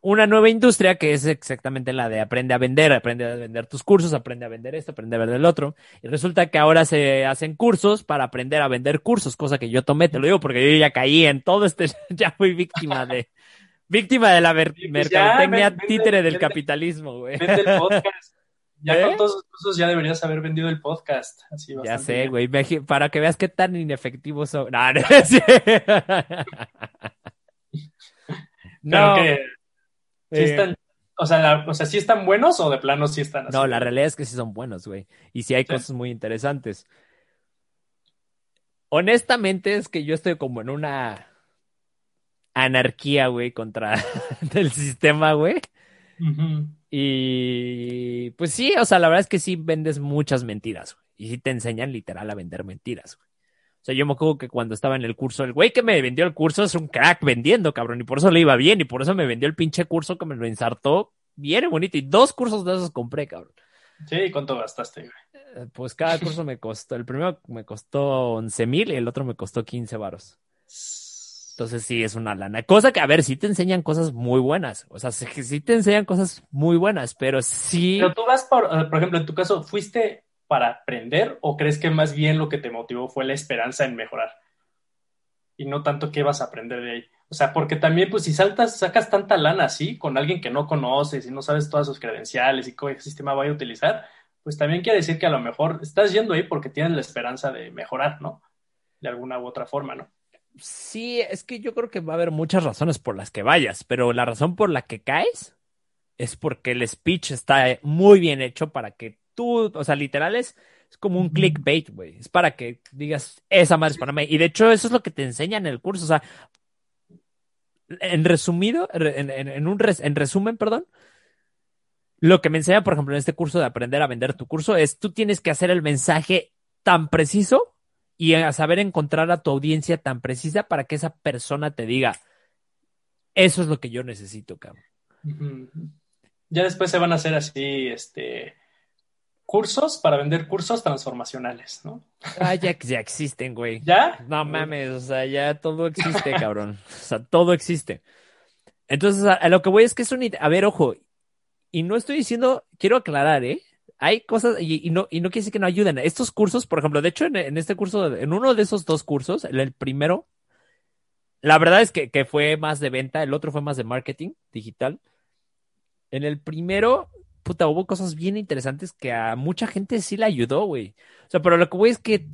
una nueva industria que es exactamente la de aprende a vender, aprende a vender tus cursos, aprende a vender esto, aprende a vender el otro. Y resulta que ahora se hacen cursos para aprender a vender cursos, cosa que yo tomé, te lo digo porque yo ya caí en todo este, ya fui víctima de, víctima de la
pues
mercadotecnia
vende-
títere del
vende-
capitalismo, güey.
Vende el podcast. Ya
¿Eh?
con todos esos cursos ya deberías haber vendido el podcast. Así
Ya sé, güey, para que veas qué tan inefectivos son. No, no.
Pero
No,
que sí
eh,
están, o sea, la- o sea, sí están buenos o de plano sí están así.
no, la realidad es que sí son buenos, güey. Y sí hay
Sí.
cosas muy interesantes. Honestamente es que yo estoy como en una anarquía, güey, contra el sistema, güey. Y pues sí, o sea, la verdad es que sí vendes muchas mentiras, güey. Y sí te enseñan literal a vender mentiras, güey. O sea, yo me acuerdo que cuando estaba en el curso, el güey que me vendió el curso es un crack vendiendo, cabrón. Y por eso le iba bien. Y por eso me vendió el pinche curso que me lo ensartó bien bonito. Y dos cursos de esos compré, cabrón.
Sí, ¿y ¿cuánto gastaste, güey?
Eh, Pues cada curso me costó, el primero me costó 11 mil y el otro me costó 15 varos. Entonces sí, es una lana. Cosa que, a ver, sí te enseñan cosas muy buenas. O sea, sí, sí te enseñan cosas muy buenas, pero sí...
Pero tú vas por, eh, por ejemplo, en tu caso, ¿fuiste para aprender o crees que más bien lo que te motivó fue la esperanza en mejorar? Y no tanto qué vas a aprender de ahí. O sea, porque también, pues, si saltas, sacas tanta lana así con alguien que no conoces y no sabes todas sus credenciales y qué sistema vaya a utilizar, pues también quiere decir que a lo mejor estás yendo ahí porque tienes la esperanza de mejorar, ¿no? De alguna u otra forma, ¿no?
Sí, es que yo creo que va a haber muchas razones por las que vayas, pero la razón por la que caes es porque el speech está muy bien hecho para que tú, o sea, literal es, es como un clickbait, güey. Es para que digas, esa madre es para mí. Y de hecho, eso es lo que te enseñan en el curso. O sea, en resumido, en, en- en un res- en resumen, perdón, lo que me enseñan, por ejemplo, en este curso de aprender a vender tu curso es tú tienes que hacer el mensaje tan preciso y a saber encontrar a tu audiencia tan precisa para que esa persona te diga, eso es lo que yo necesito, cabrón.
Ya después se van a hacer así, este, cursos para vender cursos transformacionales, ¿no?
Ah, ya, ya existen, güey.
¿Ya?
No mames, o sea, ya todo existe, cabrón. O sea, todo existe. Entonces, a, a lo que voy es que es un... A ver, ojo, y no estoy diciendo, quiero aclarar, ¿eh? Hay cosas, y, y no, y no quiere decir que no ayuden. Estos cursos, por ejemplo, de hecho, en, en este curso, en uno de esos dos cursos, el, el primero, la verdad es que, que fue más de venta, el otro fue más de marketing digital. En el primero, puta, hubo cosas bien interesantes que a mucha gente sí le ayudó, güey. O sea, pero lo que voy es que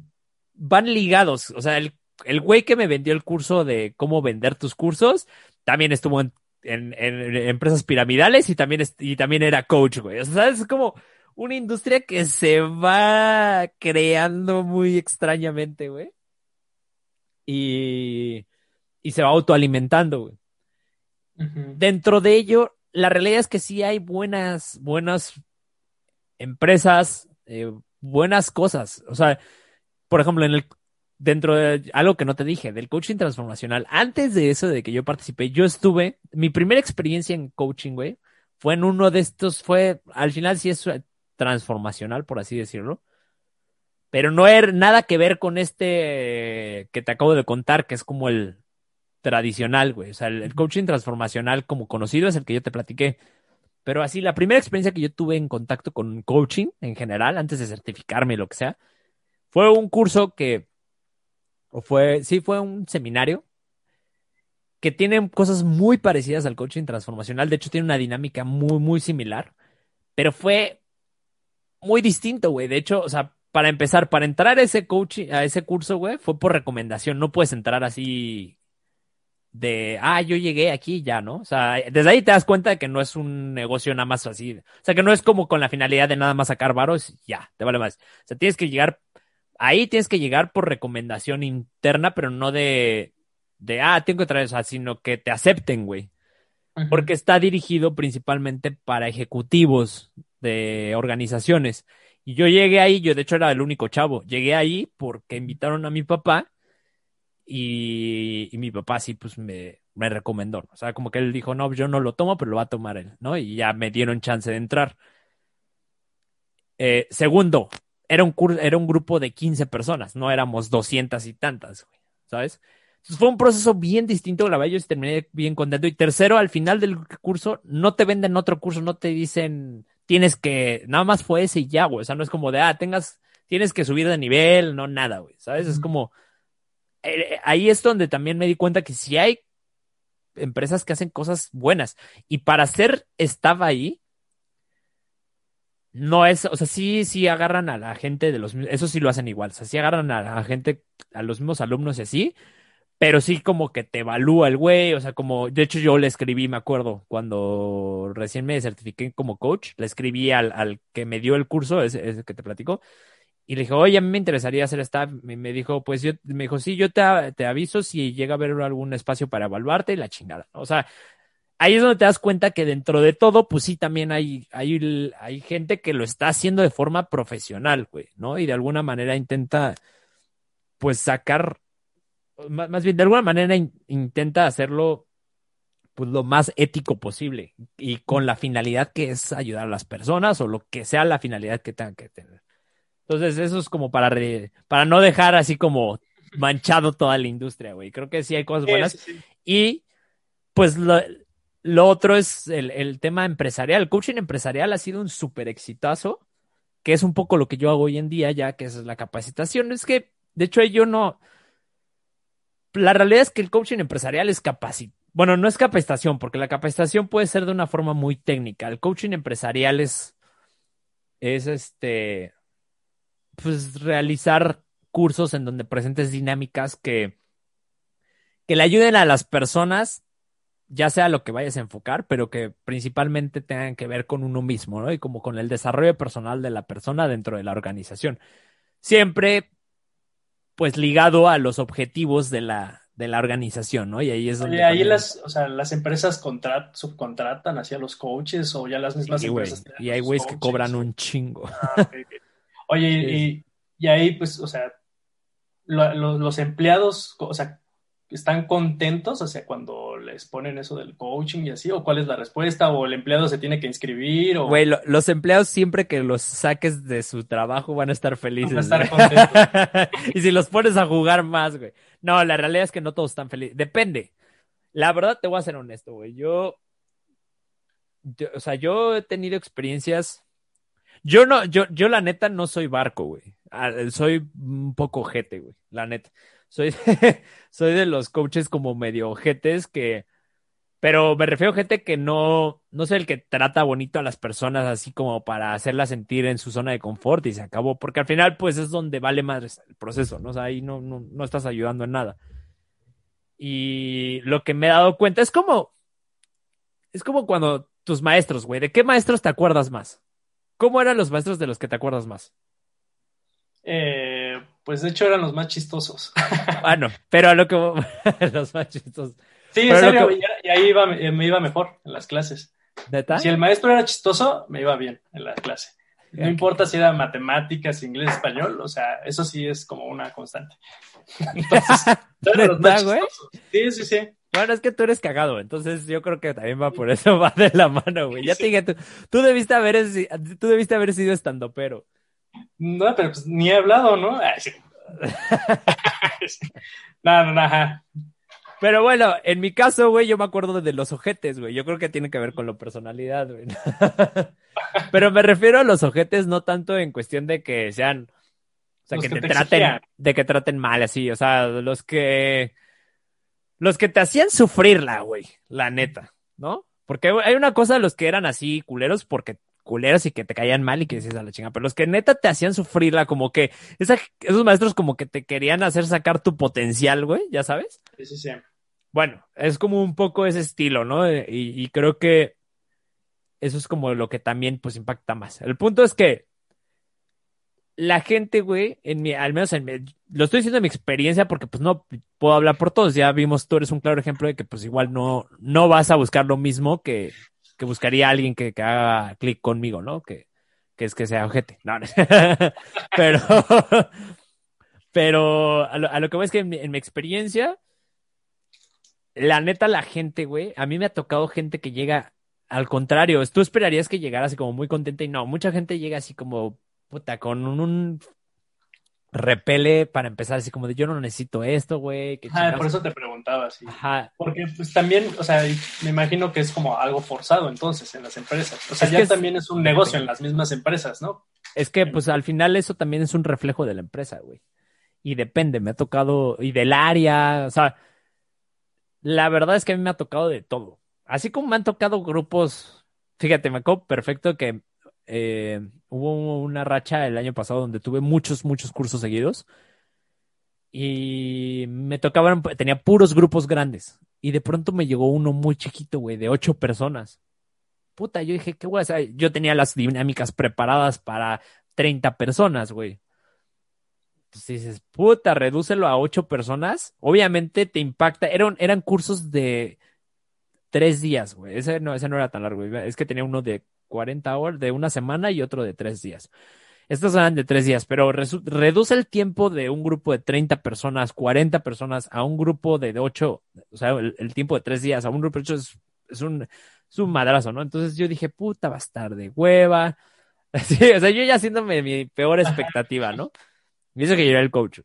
van ligados. O sea, el, el güey que me vendió el curso de cómo vender tus cursos, también estuvo en, en- en empresas piramidales y también, y también era coach, güey. O sea, es como una industria que se va creando muy extrañamente, güey. Y, y se va autoalimentando, güey. Dentro de ello, la realidad es que sí hay buenas, buenas empresas, eh, buenas cosas. O sea, por ejemplo, en el, dentro de algo que no te dije, del coaching transformacional, antes de eso, de que yo participé, yo estuve, mi primera experiencia en coaching, güey, fue en uno de estos, fue, al final sí es eh, transformacional, por así decirlo. Pero no era nada que ver con este que te acabo de contar, que es como el tradicional, güey. O sea, el, el coaching transformacional como conocido es el que yo te platiqué. Pero así, la primera experiencia que yo tuve en contacto con coaching en general, antes de certificarme lo que sea, fue un curso que, o fue, sí, fue un seminario que tiene cosas muy parecidas al coaching transformacional. De hecho, tiene una dinámica muy, muy similar, pero fue muy distinto, güey. De hecho, o sea, para empezar, para entrar a ese coaching, a ese curso, güey, fue por recomendación. No puedes entrar así de, ah, yo llegué aquí ya, ¿no? O sea, desde ahí te das cuenta de que no es un negocio nada más así. O sea, que no es como con la finalidad de nada más sacar varos ya, te vale más. O sea, tienes que llegar, ahí tienes que llegar por recomendación interna, pero no de, de, ah, tengo que traer, o sea, sino que te acepten, güey. Porque está dirigido principalmente para ejecutivos de organizaciones. Y yo llegué ahí, yo de hecho era el único chavo. Llegué ahí porque invitaron a mi papá y, y mi papá sí, pues me, me recomendó. O sea, como que él dijo, no, yo no lo tomo, pero lo va a tomar él, ¿no? Y ya me dieron chance de entrar. Eh, segundo, era un, cur- era un grupo de 15 personas, no éramos 200 y tantas, güey, ¿sabes? fue un proceso bien distinto, la verdad, yo terminé bien contento. Y tercero, al final del curso, no te venden otro curso, no te dicen, tienes que, nada más fue ese y ya, güey. O sea, no es como de, ah, tengas, tienes que subir de nivel, no nada, güey. ¿Sabes? Es como, eh, ahí es donde también me di cuenta que si hay empresas que hacen cosas buenas. Y para hacer estaba ahí, no es, o sea, sí, sí agarran a la gente de los, eso sí lo hacen igual, o sea, sí agarran a la gente, a los mismos alumnos y así, pero sí como que te evalúa el güey, o sea, como, de hecho yo le escribí, me acuerdo, cuando recién me certifiqué como coach, le escribí al, al que me dio el curso, ese, ese que te platico, y le dije, oye, a mí me interesaría hacer esta. Me dijo, pues yo, me dijo, sí, yo te, te aviso si llega a haber algún espacio para evaluarte y la chingada. O sea, ahí es donde te das cuenta que dentro de todo, pues sí, también hay, hay, hay gente que lo está haciendo de forma profesional, güey, ¿no? Y de alguna manera intenta, pues sacar, más, bien, de alguna manera in, intenta hacerlo, pues lo más ético posible y con la finalidad que es ayudar a las personas o lo que sea la finalidad que tengan que tener. Entonces, eso es como para, re, para no dejar así como manchado toda la industria, güey. Creo que sí hay cosas buenas. Sí, sí, sí. Y pues lo, lo, otro es el, el, tema empresarial. El coaching empresarial ha sido un súper exitazo, que es un poco lo que yo hago hoy en día, ya que es la capacitación. Es que, de hecho, yo no. La realidad es que el coaching empresarial es capacitación. Bueno, no es capacitación, porque la capacitación puede ser de una forma muy técnica. El coaching empresarial es. Es este pues, realizar cursos en donde presentes dinámicas que, que le ayuden a las personas, ya sea lo que vayas a enfocar, pero que principalmente tengan que ver con uno mismo, ¿no? Y como con el desarrollo personal de la persona dentro de la organización. Siempre, pues, ligado a los objetivos de la, de la organización, ¿no? Y ahí es donde.
Y ahí las, o sea, las empresas contrat, subcontratan hacia los coaches o ya las mismas
y,
empresas.
Wey, y hay güeyes que cobran un chingo.
Ah, okay. Oye, y, y, ahí, pues, o sea, lo, lo, los empleados, o sea, ¿están contentos? O sea, cuando les ponen eso del coaching y así, o cuál es la respuesta, o el empleado se tiene que inscribir, o...
Güey, lo, los empleados siempre que los saques de su trabajo van a estar felices.
Van a estar contentos.
y si los pones a jugar más, güey. No, la realidad es que no todos están felices. Depende. La verdad, te voy a ser honesto, güey. Yo, yo, o sea, yo he tenido experiencias yo no, yo, yo la neta no soy barco, güey. Soy un poco ojete, güey. La neta. Soy, soy de los coaches como medio ojetes que, pero me refiero a gente que no, no soy el que trata bonito a las personas así como para hacerlas sentir en su zona de confort y se acabó, porque al final pues es donde vale más el proceso, ¿no? O sea, ahí no, no, no estás ayudando en nada. Y lo que me he dado cuenta es como, es como cuando tus maestros, güey, ¿de qué maestros te acuerdas más? ¿Cómo eran los maestros de los que te acuerdas más?
Eh, pues de hecho eran los más chistosos.
Bueno, pero a lo que los más chistosos.
Sí, en serio, que... y ahí iba, me iba mejor en las clases.
¿Neta?
Si el maestro era chistoso, me iba bien en la clase. No importa si era matemáticas, inglés, español, o sea, eso sí es como una constante. Entonces, los más chistosos. Sí, sí, sí.
Bueno, es que tú eres cagado, entonces yo creo que también va por eso, va de la mano, güey. Ya te dije, tú, tú debiste haber, tú debiste haber sido estando pero.
No, pero pues ni he hablado, ¿no? Ay, sí. no, no, no.
Pero bueno, en mi caso, güey, yo me acuerdo de los ojetes, güey. Yo creo que tiene que ver con la personalidad, güey. Pero me refiero a los ojetes no tanto en cuestión de que sean, o sea, que, que, te, te traten, de que traten mal así, o sea, los que los que te hacían sufrirla, güey, la neta, ¿no? Porque hay una cosa de los que eran así culeros porque culeros y que te caían mal y que decías a la chinga, pero los que neta te hacían sufrirla, como que esa, esos maestros como que te querían hacer sacar tu potencial, güey, ¿ya sabes?
Sí, sí, sí.
Bueno, es como un poco ese estilo, ¿no? Y, y creo que eso es como lo que también pues impacta más. El punto es que la gente, güey, en mi, al menos en mi, lo estoy diciendo en mi experiencia porque pues no puedo hablar por todos. Ya vimos, tú eres un claro ejemplo de que pues igual no, no vas a buscar lo mismo que, que buscaría alguien que, que haga clic conmigo, ¿no? Que, que es que sea ojete. No, no. pero, pero a lo, a lo, que voy es que en mi, en mi experiencia, la neta, la gente, güey, a mí me ha tocado gente que llega al contrario. Tú esperarías que llegara así como muy contenta y no, mucha gente llega así como puta, con un, repele para empezar así como de yo no necesito esto, güey.
Ah, por eso te preguntaba, sí.
Ajá.
Porque pues también, o sea, me imagino que es como algo forzado entonces en las empresas. O sea,
Es
ya
que es-
también es un negocio en las mismas empresas, ¿no?
Es que, pues, al final eso también es un reflejo de la empresa, güey. Y depende, me ha tocado, y del área, o sea, la verdad es que a mí me ha tocado de todo. Así como me han tocado grupos, fíjate, me acuerdo perfecto que eh, hubo una racha el año pasado donde tuve muchos, muchos cursos seguidos. Y me tocaban, tenía puros grupos grandes. Y de pronto me llegó uno muy chiquito, güey, de ocho personas. Puta, yo dije, ¿qué hacer? Yo tenía las dinámicas preparadas para 30 personas, güey. Entonces dices, puta, redúcelo a ocho personas. Obviamente te impacta. Eran, eran cursos de tres días, güey. Ese no, ese no era tan largo. Es que tenía uno de 40 horas, de una semana y otro de tres días. Estos eran de tres días, pero reduce el tiempo de un grupo de 30 personas, 40 personas, a un grupo de ocho, o sea, el, tiempo de tres días, a un grupo de ocho es, un, madrazo, ¿no? Entonces yo dije, puta, va a estar de hueva. O sea, yo ya haciéndome mi peor expectativa, ¿no? Y eso que yo el coach.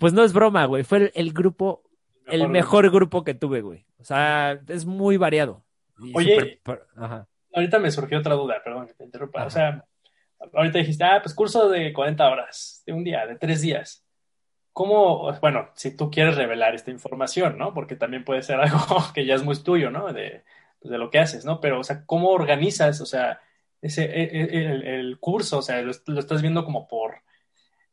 Pues no es broma, güey. Fue el grupo, el mejor grupo que tuve, güey. O sea, es muy variado.
Oye.
ajá.
Ahorita me surgió otra duda, perdón que te interrumpa.
Ajá.
O sea, ahorita dijiste, ah, pues curso de 40 horas, de un día, de tres días. ¿Cómo, bueno, si tú quieres revelar esta información, ¿no? Porque también puede ser algo que ya es muy tuyo, ¿no? De, pues, de lo que haces, ¿no? Pero, o sea, ¿cómo organizas, o sea, ese, e- e- el, el curso? O sea, lo, lo estás viendo como por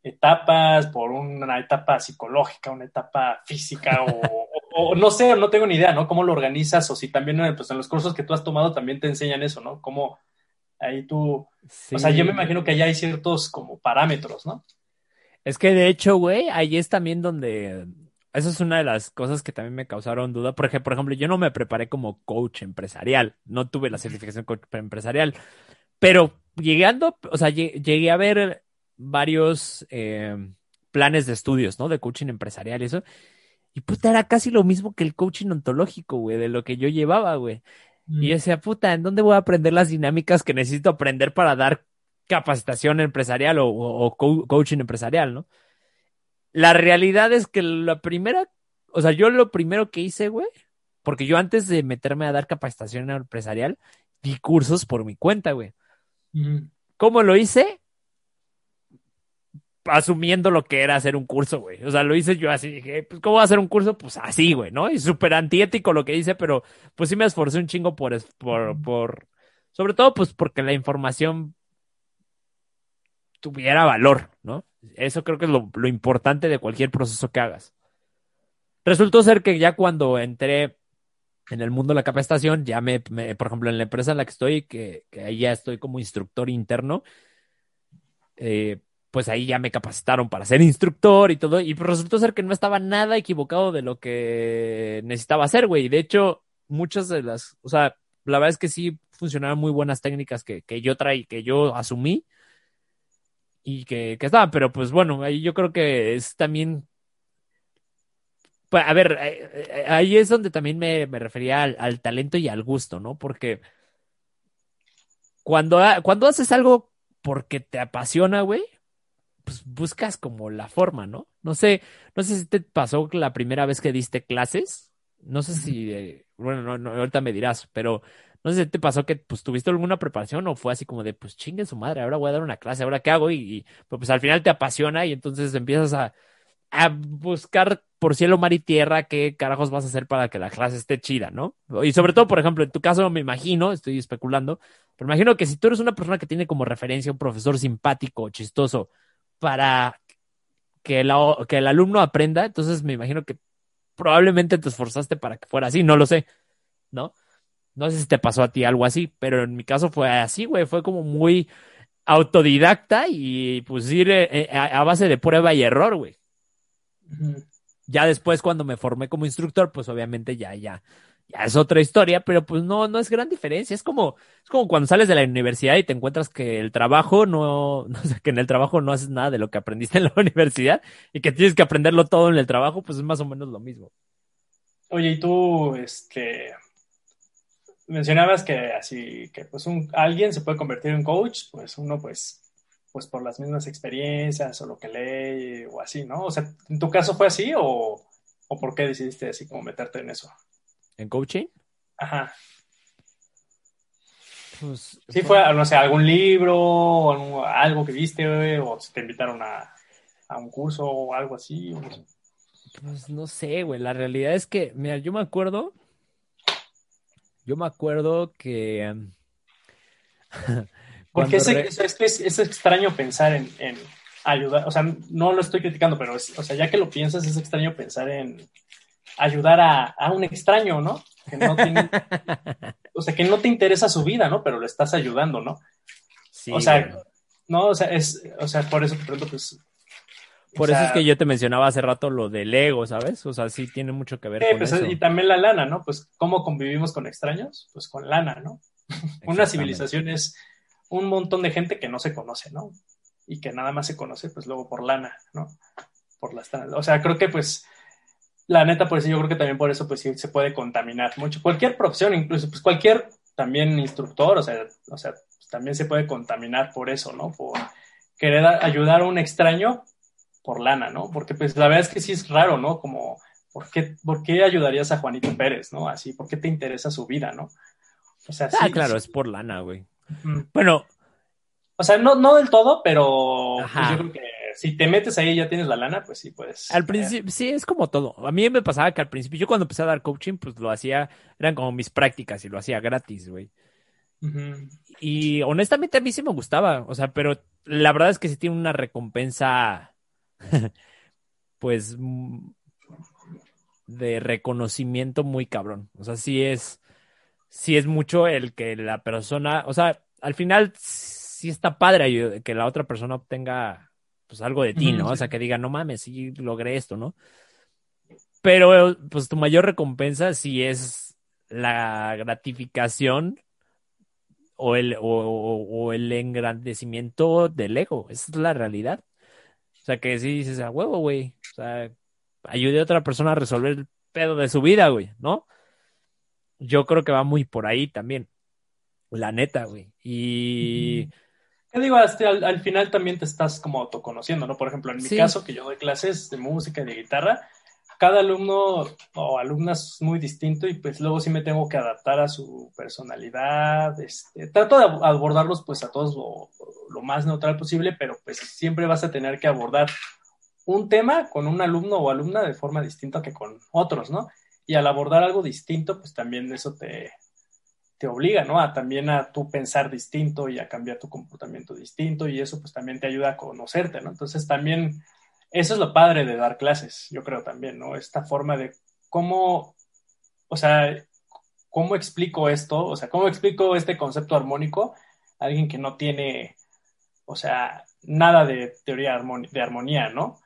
etapas, por una etapa psicológica, una etapa física o, o- o no sé, no tengo ni idea, ¿no? ¿Cómo lo organizas? O si también eh, pues, en los cursos que tú has tomado también te enseñan eso, ¿no? Cómo ahí tú, o sea, yo me imagino que allá hay ciertos como parámetros, ¿no?
Es que de hecho, güey, ahí es también donde. Esa es una de las cosas que también me causaron duda. Porque, por ejemplo, yo no me preparé como coach empresarial. No tuve la certificación coach empresarial. Pero llegando, o sea, lle- llegué a ver varios eh, planes de estudios, ¿no? De coaching empresarial y eso. Y puta, era casi lo mismo que el coaching ontológico, güey, de lo que yo llevaba, güey. Y yo decía, puta, ¿en dónde voy a aprender las dinámicas que necesito aprender para dar capacitación empresarial o, o- o co- coaching empresarial, ¿no? La realidad es que la primera, o sea, yo lo primero que hice, güey, porque yo antes de meterme a dar capacitación empresarial, di cursos por mi cuenta, güey.
Ujú.
¿Cómo lo hice? Asumiendo lo que era hacer un curso, güey. O sea, lo hice yo así, dije, pues, ¿cómo voy a hacer un curso? Pues así, güey, ¿no? Y súper antiético lo que hice, pero pues sí me esforcé un chingo por, por, por, sobre todo, pues porque la información tuviera valor, ¿no? Eso creo que es lo, lo importante de cualquier proceso que hagas. Resultó ser que ya cuando entré en el mundo de la capacitación, ya me, me- por ejemplo, en la empresa en la que estoy, que, que ahí ya estoy como instructor interno, eh, pues ahí ya me capacitaron para ser instructor y todo, y pues resultó ser que no estaba nada equivocado de lo que necesitaba hacer, güey. De hecho, muchas de las, o sea, la verdad es que sí funcionaron muy buenas técnicas que, que yo traí, que yo asumí y que, que estaban, pero pues bueno, ahí yo creo que es también pues, a ver, eh, eh, ahí es donde también me, me refería al, al talento y al gusto, ¿no? Porque cuando, cuando haces algo porque te apasiona, güey, pues buscas como la forma, ¿no? No sé, no sé si te pasó la primera vez que diste clases, no sé si, eh, bueno, no, no, ahorita me dirás, pero no sé si te pasó que pues tuviste alguna preparación o fue así como de, pues chingue su madre, ahora voy a dar una clase, ahora qué hago y, y, pues, al final te apasiona y entonces empiezas a, a buscar por cielo, mar y tierra qué carajos vas a hacer para que la clase esté chida, ¿no? Y sobre todo, por ejemplo, en tu caso me imagino, estoy especulando, pero me imagino que si tú eres una persona que tiene como referencia un profesor simpático, chistoso, para que, la- que el alumno aprenda, entonces me imagino que probablemente te esforzaste para que fuera así, no lo sé, ¿no? No sé si te pasó a ti algo así, pero en mi caso fue así, güey, fue como muy autodidacta y pues ir eh, eh, a, a base de prueba y error, güey. Ya después cuando me formé como instructor, pues obviamente ya, ya, ya es otra historia, pero pues no, no es gran diferencia. Es como, es como cuando sales de la universidad y te encuentras que el trabajo no, no sé, que en el trabajo no haces nada de lo que aprendiste en la universidad y que tienes que aprenderlo todo en el trabajo, pues es más o menos lo mismo.
Oye, y tú, este, mencionabas que así, que pues un, alguien se puede convertir en coach, pues uno pues pues por las mismas experiencias o lo que lee o así, ¿no? O sea, ¿en tu caso fue así o, o por qué decidiste así como meterte en eso?
¿En coaching?
Ajá.
Pues,
Sí, fue, no sé, algún libro, o algo- algo que viste, o te invitaron a, a un curso o algo así. o no sé.
Pues no sé, güey. La realidad es que, mira, yo me acuerdo. Yo me acuerdo que. em,
Porque es,
re-
es, es que es- es extraño pensar en, en ayudar, o sea, no lo estoy criticando, pero es- o sea, ya que lo piensas, es extraño pensar en ayudar a, a un extraño, ¿no? Que no tiene, o sea, que no te interesa su vida, ¿no? Pero lo estás ayudando, ¿no?
Sí,
o sea, no, o sea, es, o sea, por eso te pregunto, pues. o
Por eso es que yo te mencionaba hace rato lo del ego, ¿sabes? O sea, sí tiene mucho que ver
Sí,
con
pues,
eso.
y también la lana, ¿no? Pues, ¿cómo convivimos con extraños? Pues con lana, ¿no? Una civilización es un montón de gente que no se conoce, ¿no? Y que nada más se conoce, pues luego por lana, ¿no? Por las O sea, creo que pues, la neta, por eso yo creo que también por eso, pues sí se puede contaminar mucho. Cualquier profesión, incluso, pues cualquier también instructor, o sea, o sea, pues, también se puede contaminar por eso, ¿no? Por querer ayudar a un extraño por lana, ¿no? Porque pues la verdad es que sí es raro, ¿no? Como, ¿por qué, por qué ayudarías a Juanito Pérez, ¿no? Así, ¿por qué te interesa su vida, ¿no? O sea,
Ah,
sí,
claro,
sí.
es por lana, güey. Bueno,
O sea, no, no del todo, pero pues, yo creo que si te metes ahí y ya tienes la lana, pues sí puedes.
al principio, sí, es como todo. A mí me pasaba que al principio, yo cuando empecé a dar coaching, pues lo hacía, eran como mis prácticas y lo hacía gratis, güey. Y honestamente a mí sí me gustaba, o sea, pero la verdad es que sí tiene una recompensa, pues, de reconocimiento muy cabrón. O sea, sí es, sí es mucho el que la persona, o sea, al final sí está padre que la otra persona obtenga, pues, algo de ti, ¿no? O sea, que diga, no mames, sí logré esto, ¿no? Pero, pues, tu mayor recompensa sí es la gratificación o el, o, o- o el engrandecimiento del ego. Esa es la realidad. O sea, que sí dices, a huevo, güey. O sea, ayude a otra persona a resolver el pedo de su vida, güey, ¿no? Yo creo que va muy por ahí también. La neta, güey. Y
¿Qué digo? Hasta al, al final también te estás como autoconociendo, ¿no? Por ejemplo, en mi
Sí.
caso, que yo doy clases de música y de guitarra, cada alumno o alumna es muy distinto y pues luego sí me tengo que adaptar a su personalidad. Este, trato de ab- abordarlos pues a todos lo, lo más neutral posible, pero pues siempre vas a tener que abordar un tema con un alumno o alumna de forma distinta que con otros, ¿no? Y al abordar algo distinto, pues también eso te, te obliga, ¿no? A también a tú pensar distinto y a cambiar tu comportamiento distinto y eso pues también te ayuda a conocerte, ¿no? Entonces también eso es lo padre de dar clases, yo creo también, ¿no? Esta forma de cómo, o sea, cómo explico esto, o sea, cómo explico este concepto armónico a alguien que no tiene, o sea, nada de teoría de armonía, ¿no?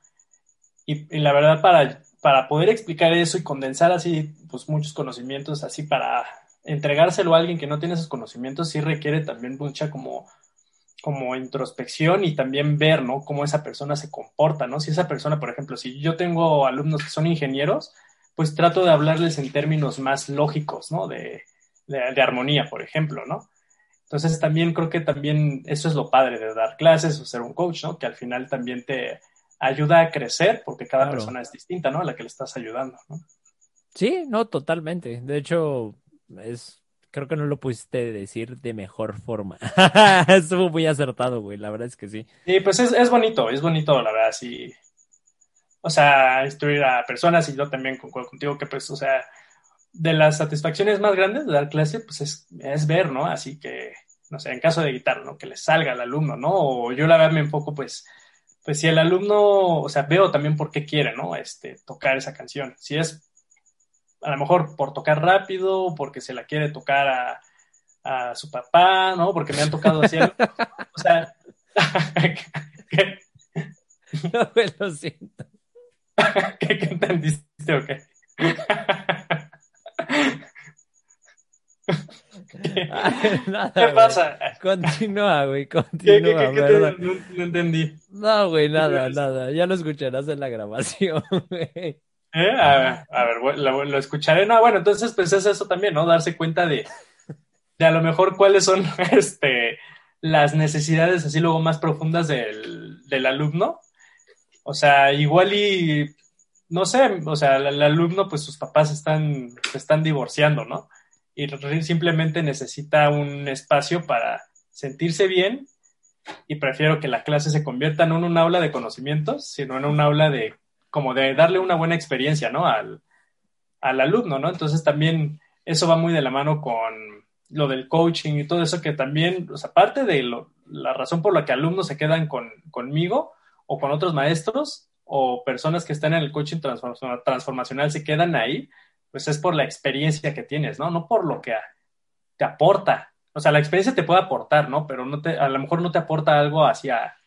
Y, y la verdad, para, para poder explicar eso y condensar así, pues muchos conocimientos, así para entregárselo a alguien que no tiene esos conocimientos, sí requiere también mucha como, como introspección y también ver, ¿no? Cómo esa persona se comporta, ¿no? Si esa persona, por ejemplo, si yo tengo alumnos que son ingenieros, pues trato de hablarles en términos más lógicos, ¿no? De, de, de armonía, por ejemplo, ¿no? Entonces también creo que también eso es lo padre de dar clases o ser un coach, ¿no? Que al final también te ayuda a crecer porque cada
Claro.
persona es distinta, ¿no? A la que le estás ayudando, ¿no?
sí, no, totalmente. De hecho, es, creo que no lo pudiste decir de mejor forma. Estuvo muy acertado, güey. La verdad es que sí.
Y pues es, es bonito, es bonito, la verdad, sí. O sea, instruir a personas y yo también concuerdo contigo que pues, o sea, de las satisfacciones más grandes de dar clase, pues es, es ver, ¿no? Así que, no sé, en caso de guitarra, ¿no? Que le salga al alumno, ¿no? O yo la verdad me enfoco, pues, pues si el alumno, o sea, veo también por qué quiere, ¿no? Este, tocar esa canción. Si es a lo mejor por tocar rápido, porque se la quiere tocar a, a su papá, ¿no? Porque me han tocado así. o sea, ¿qué,
No, güey, lo siento.
qué, qué entendiste o qué?
Ay, nada,
¿Qué pasa?
Continúa, güey,
¿Qué, qué,
continúa,
qué, te- no, no entendí.
No, güey, nada, nada. Ya lo escucharás en la grabación, güey.
¿Eh? A a ver, lo, escucharé. No, bueno, entonces pues es eso también, ¿no? Darse cuenta de, de a lo mejor cuáles son este, las necesidades así luego más profundas del, del alumno. O sea, igual y, no sé, o sea, el, el alumno, pues sus papás están, se están divorciando, ¿no? Y simplemente necesita un espacio para sentirse bien y prefiero que la clase se convierta no en un aula de conocimientos, sino en un aula de como de darle una buena experiencia, ¿no? Al, al alumno, ¿no? Entonces también eso va muy de la mano con lo del coaching y todo eso que también, o sea, aparte de lo, la razón por la que alumnos se quedan con, conmigo o con otros maestros o personas que están en el coaching transformacional se quedan ahí, pues es por la experiencia que tienes, ¿no? No por lo que te aporta. O sea, la experiencia te puede aportar, ¿no? Pero no te, a lo mejor no te aporta algo hacia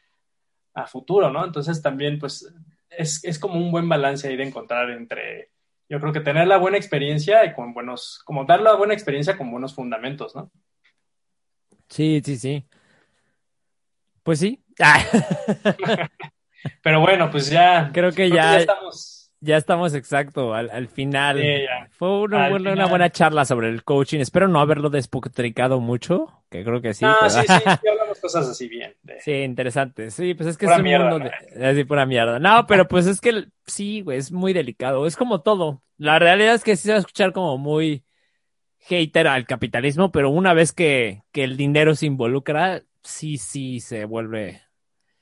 a futuro, ¿no? Entonces también, pues, es, es como un buen balance ahí de encontrar entre, yo creo que tener la buena experiencia y con buenos, como dar la buena experiencia con buenos fundamentos, ¿no?
Sí, sí, sí. Pues sí.
Pero bueno, pues ya.
Creo que
creo
ya,
ya estamos.
Ya estamos exacto al, al final.
Sí.
Fue una,
Al
buena, una buena charla sobre el coaching. Espero no haberlo despotricado mucho, que creo que sí.
ah,
pero-
sí, sí, sí, hablamos cosas así bien. de-
Sí, interesante. Sí, pues es que
Pura
es un
mierda,
mundo de... Así, pura mierda. No, pero pues es que sí, güey, es muy delicado. Es como todo. La realidad es que sí se va a escuchar como muy hater al capitalismo, pero una vez que, que el dinero se involucra, sí, sí se vuelve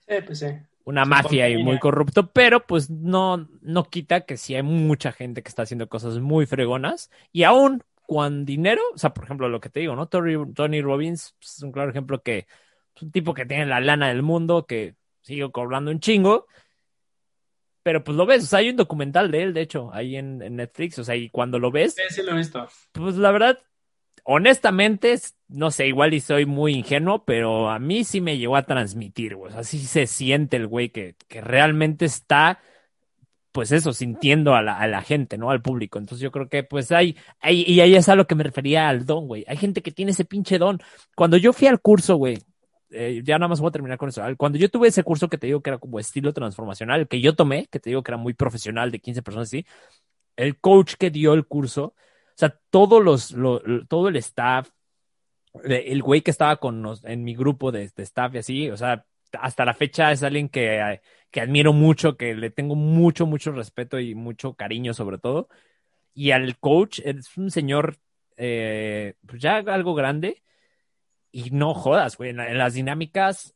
Sí, pues sí.
Una mafia y muy corrupto, pero pues no, no quita que sí hay mucha gente que está haciendo cosas muy fregonas y aún con dinero, o sea, por ejemplo, lo que te digo, ¿no? Tony, Tony Robbins pues, es un claro ejemplo que es un tipo que tiene la lana del mundo, que sigue cobrando un chingo, pero pues lo ves, o sea, hay un documental de él, de hecho, ahí en, en Netflix, o sea, y cuando lo ves,
Sí, sí lo he visto.
pues la verdad, honestamente, es- no sé, igual y soy muy ingenuo, pero a mí sí me llegó a transmitir, güey. O sea, sí se siente el güey que, que realmente está, pues eso, sintiendo a la, a la gente, ¿no? Al público. Entonces yo creo que, pues hay, hay, y ahí es a lo que me refería al don, güey. Hay gente que tiene ese pinche don. Cuando yo fui al curso, güey, eh, ya nada más voy a terminar con eso. Cuando yo tuve ese curso que te digo que era como estilo transformacional, que yo tomé, que te digo que era muy profesional, de 15 personas así, el coach que dio el curso, sea, todos los, lo- todo el staff, el güey que estaba con nos, en mi grupo de, de staff y así, o sea, hasta la fecha es alguien que, que admiro mucho, que le tengo mucho, mucho respeto y mucho cariño sobre todo. Y al coach es un señor, eh, pues ya algo grande, y no jodas, güey, en, en las dinámicas,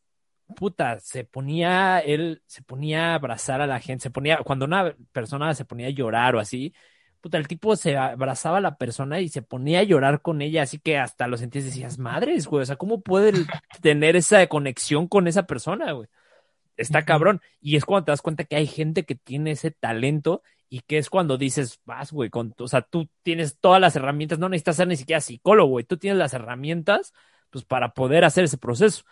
puta, se ponía, él se ponía a abrazar a la gente, se ponía, cuando una persona se ponía a llorar o así, puta, el tipo se abrazaba a la persona y se ponía a llorar con ella, así que hasta lo sentías y decías, madres, güey, o sea, ¿cómo puede tener esa conexión con esa persona, güey? Está cabrón. Y es cuando te das cuenta que hay gente que tiene ese talento y que es cuando dices, vas, güey, con, o sea, tú tienes todas las herramientas, no necesitas ser ni siquiera psicólogo, güey, tú tienes las herramientas, pues, para poder hacer ese proceso.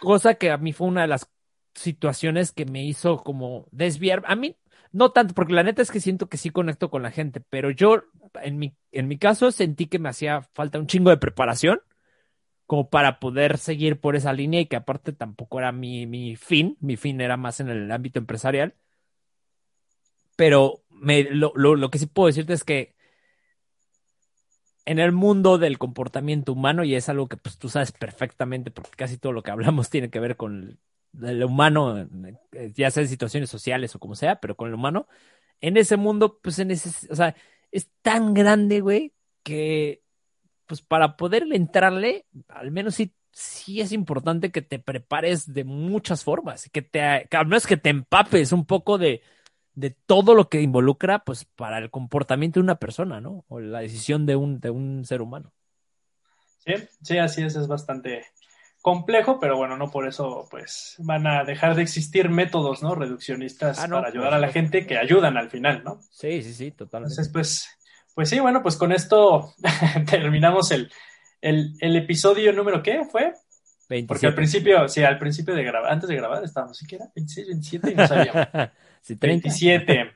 Cosa que a mí fue una de las situaciones que me hizo como desviar. A mí, no tanto, porque la neta es que siento que sí conecto con la gente, pero yo, en mi, en mi caso, sentí que me hacía falta un chingo de preparación como para poder seguir por esa línea y que aparte tampoco era mi, mi fin, mi fin era más en el ámbito empresarial. Pero me, lo, lo, lo que sí puedo decirte es que en el mundo del comportamiento humano, y es algo que pues, tú sabes perfectamente, porque casi todo lo que hablamos tiene que ver con el, humano, eh, ya sea en situaciones sociales o como sea, pero con el humano, en ese mundo, pues en ese, o sea, es tan grande, güey, que pues para poder entrarle, al menos sí, sí es importante que te prepares de muchas formas, que te, que al menos que te empapes un poco de, de todo lo que involucra, pues, para el comportamiento de una persona, ¿no? O la decisión de un, de un ser humano.
Sí, sí, así es, es bastante complejo, pero bueno, no por eso pues van a dejar de existir métodos, ¿no? Reduccionistas
Ah, no,
para ayudar a la gente que ayudan al final, ¿no?
Sí, sí, sí, totalmente.
Entonces, pues, pues sí, bueno, pues con esto terminamos el, el, el episodio número ¿qué fue? Porque
27.
al principio, sí, al principio de grabar, antes de grabar estábamos, ¿sí que era? 26, 27 y no sabíamos.
sí, 30.
27.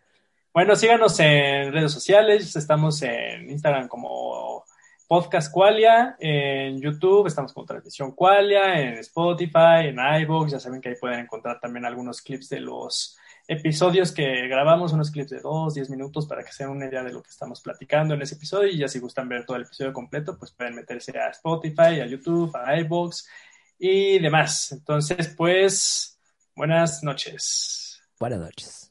Bueno, síganos en redes sociales. Estamos en Instagram como Podcast Qualia, en YouTube estamos como Transmisión Qualia, en Spotify, en iVoox. Ya saben que ahí pueden encontrar también algunos clips de los episodios que grabamos, unos clips de 2, 10 minutos para que se den una idea de lo que estamos platicando en ese episodio. Y ya si gustan ver todo el episodio completo, pues pueden meterse a Spotify, a YouTube, a iVoox. y demás. Entonces, pues, buenas noches.
Buenas noches.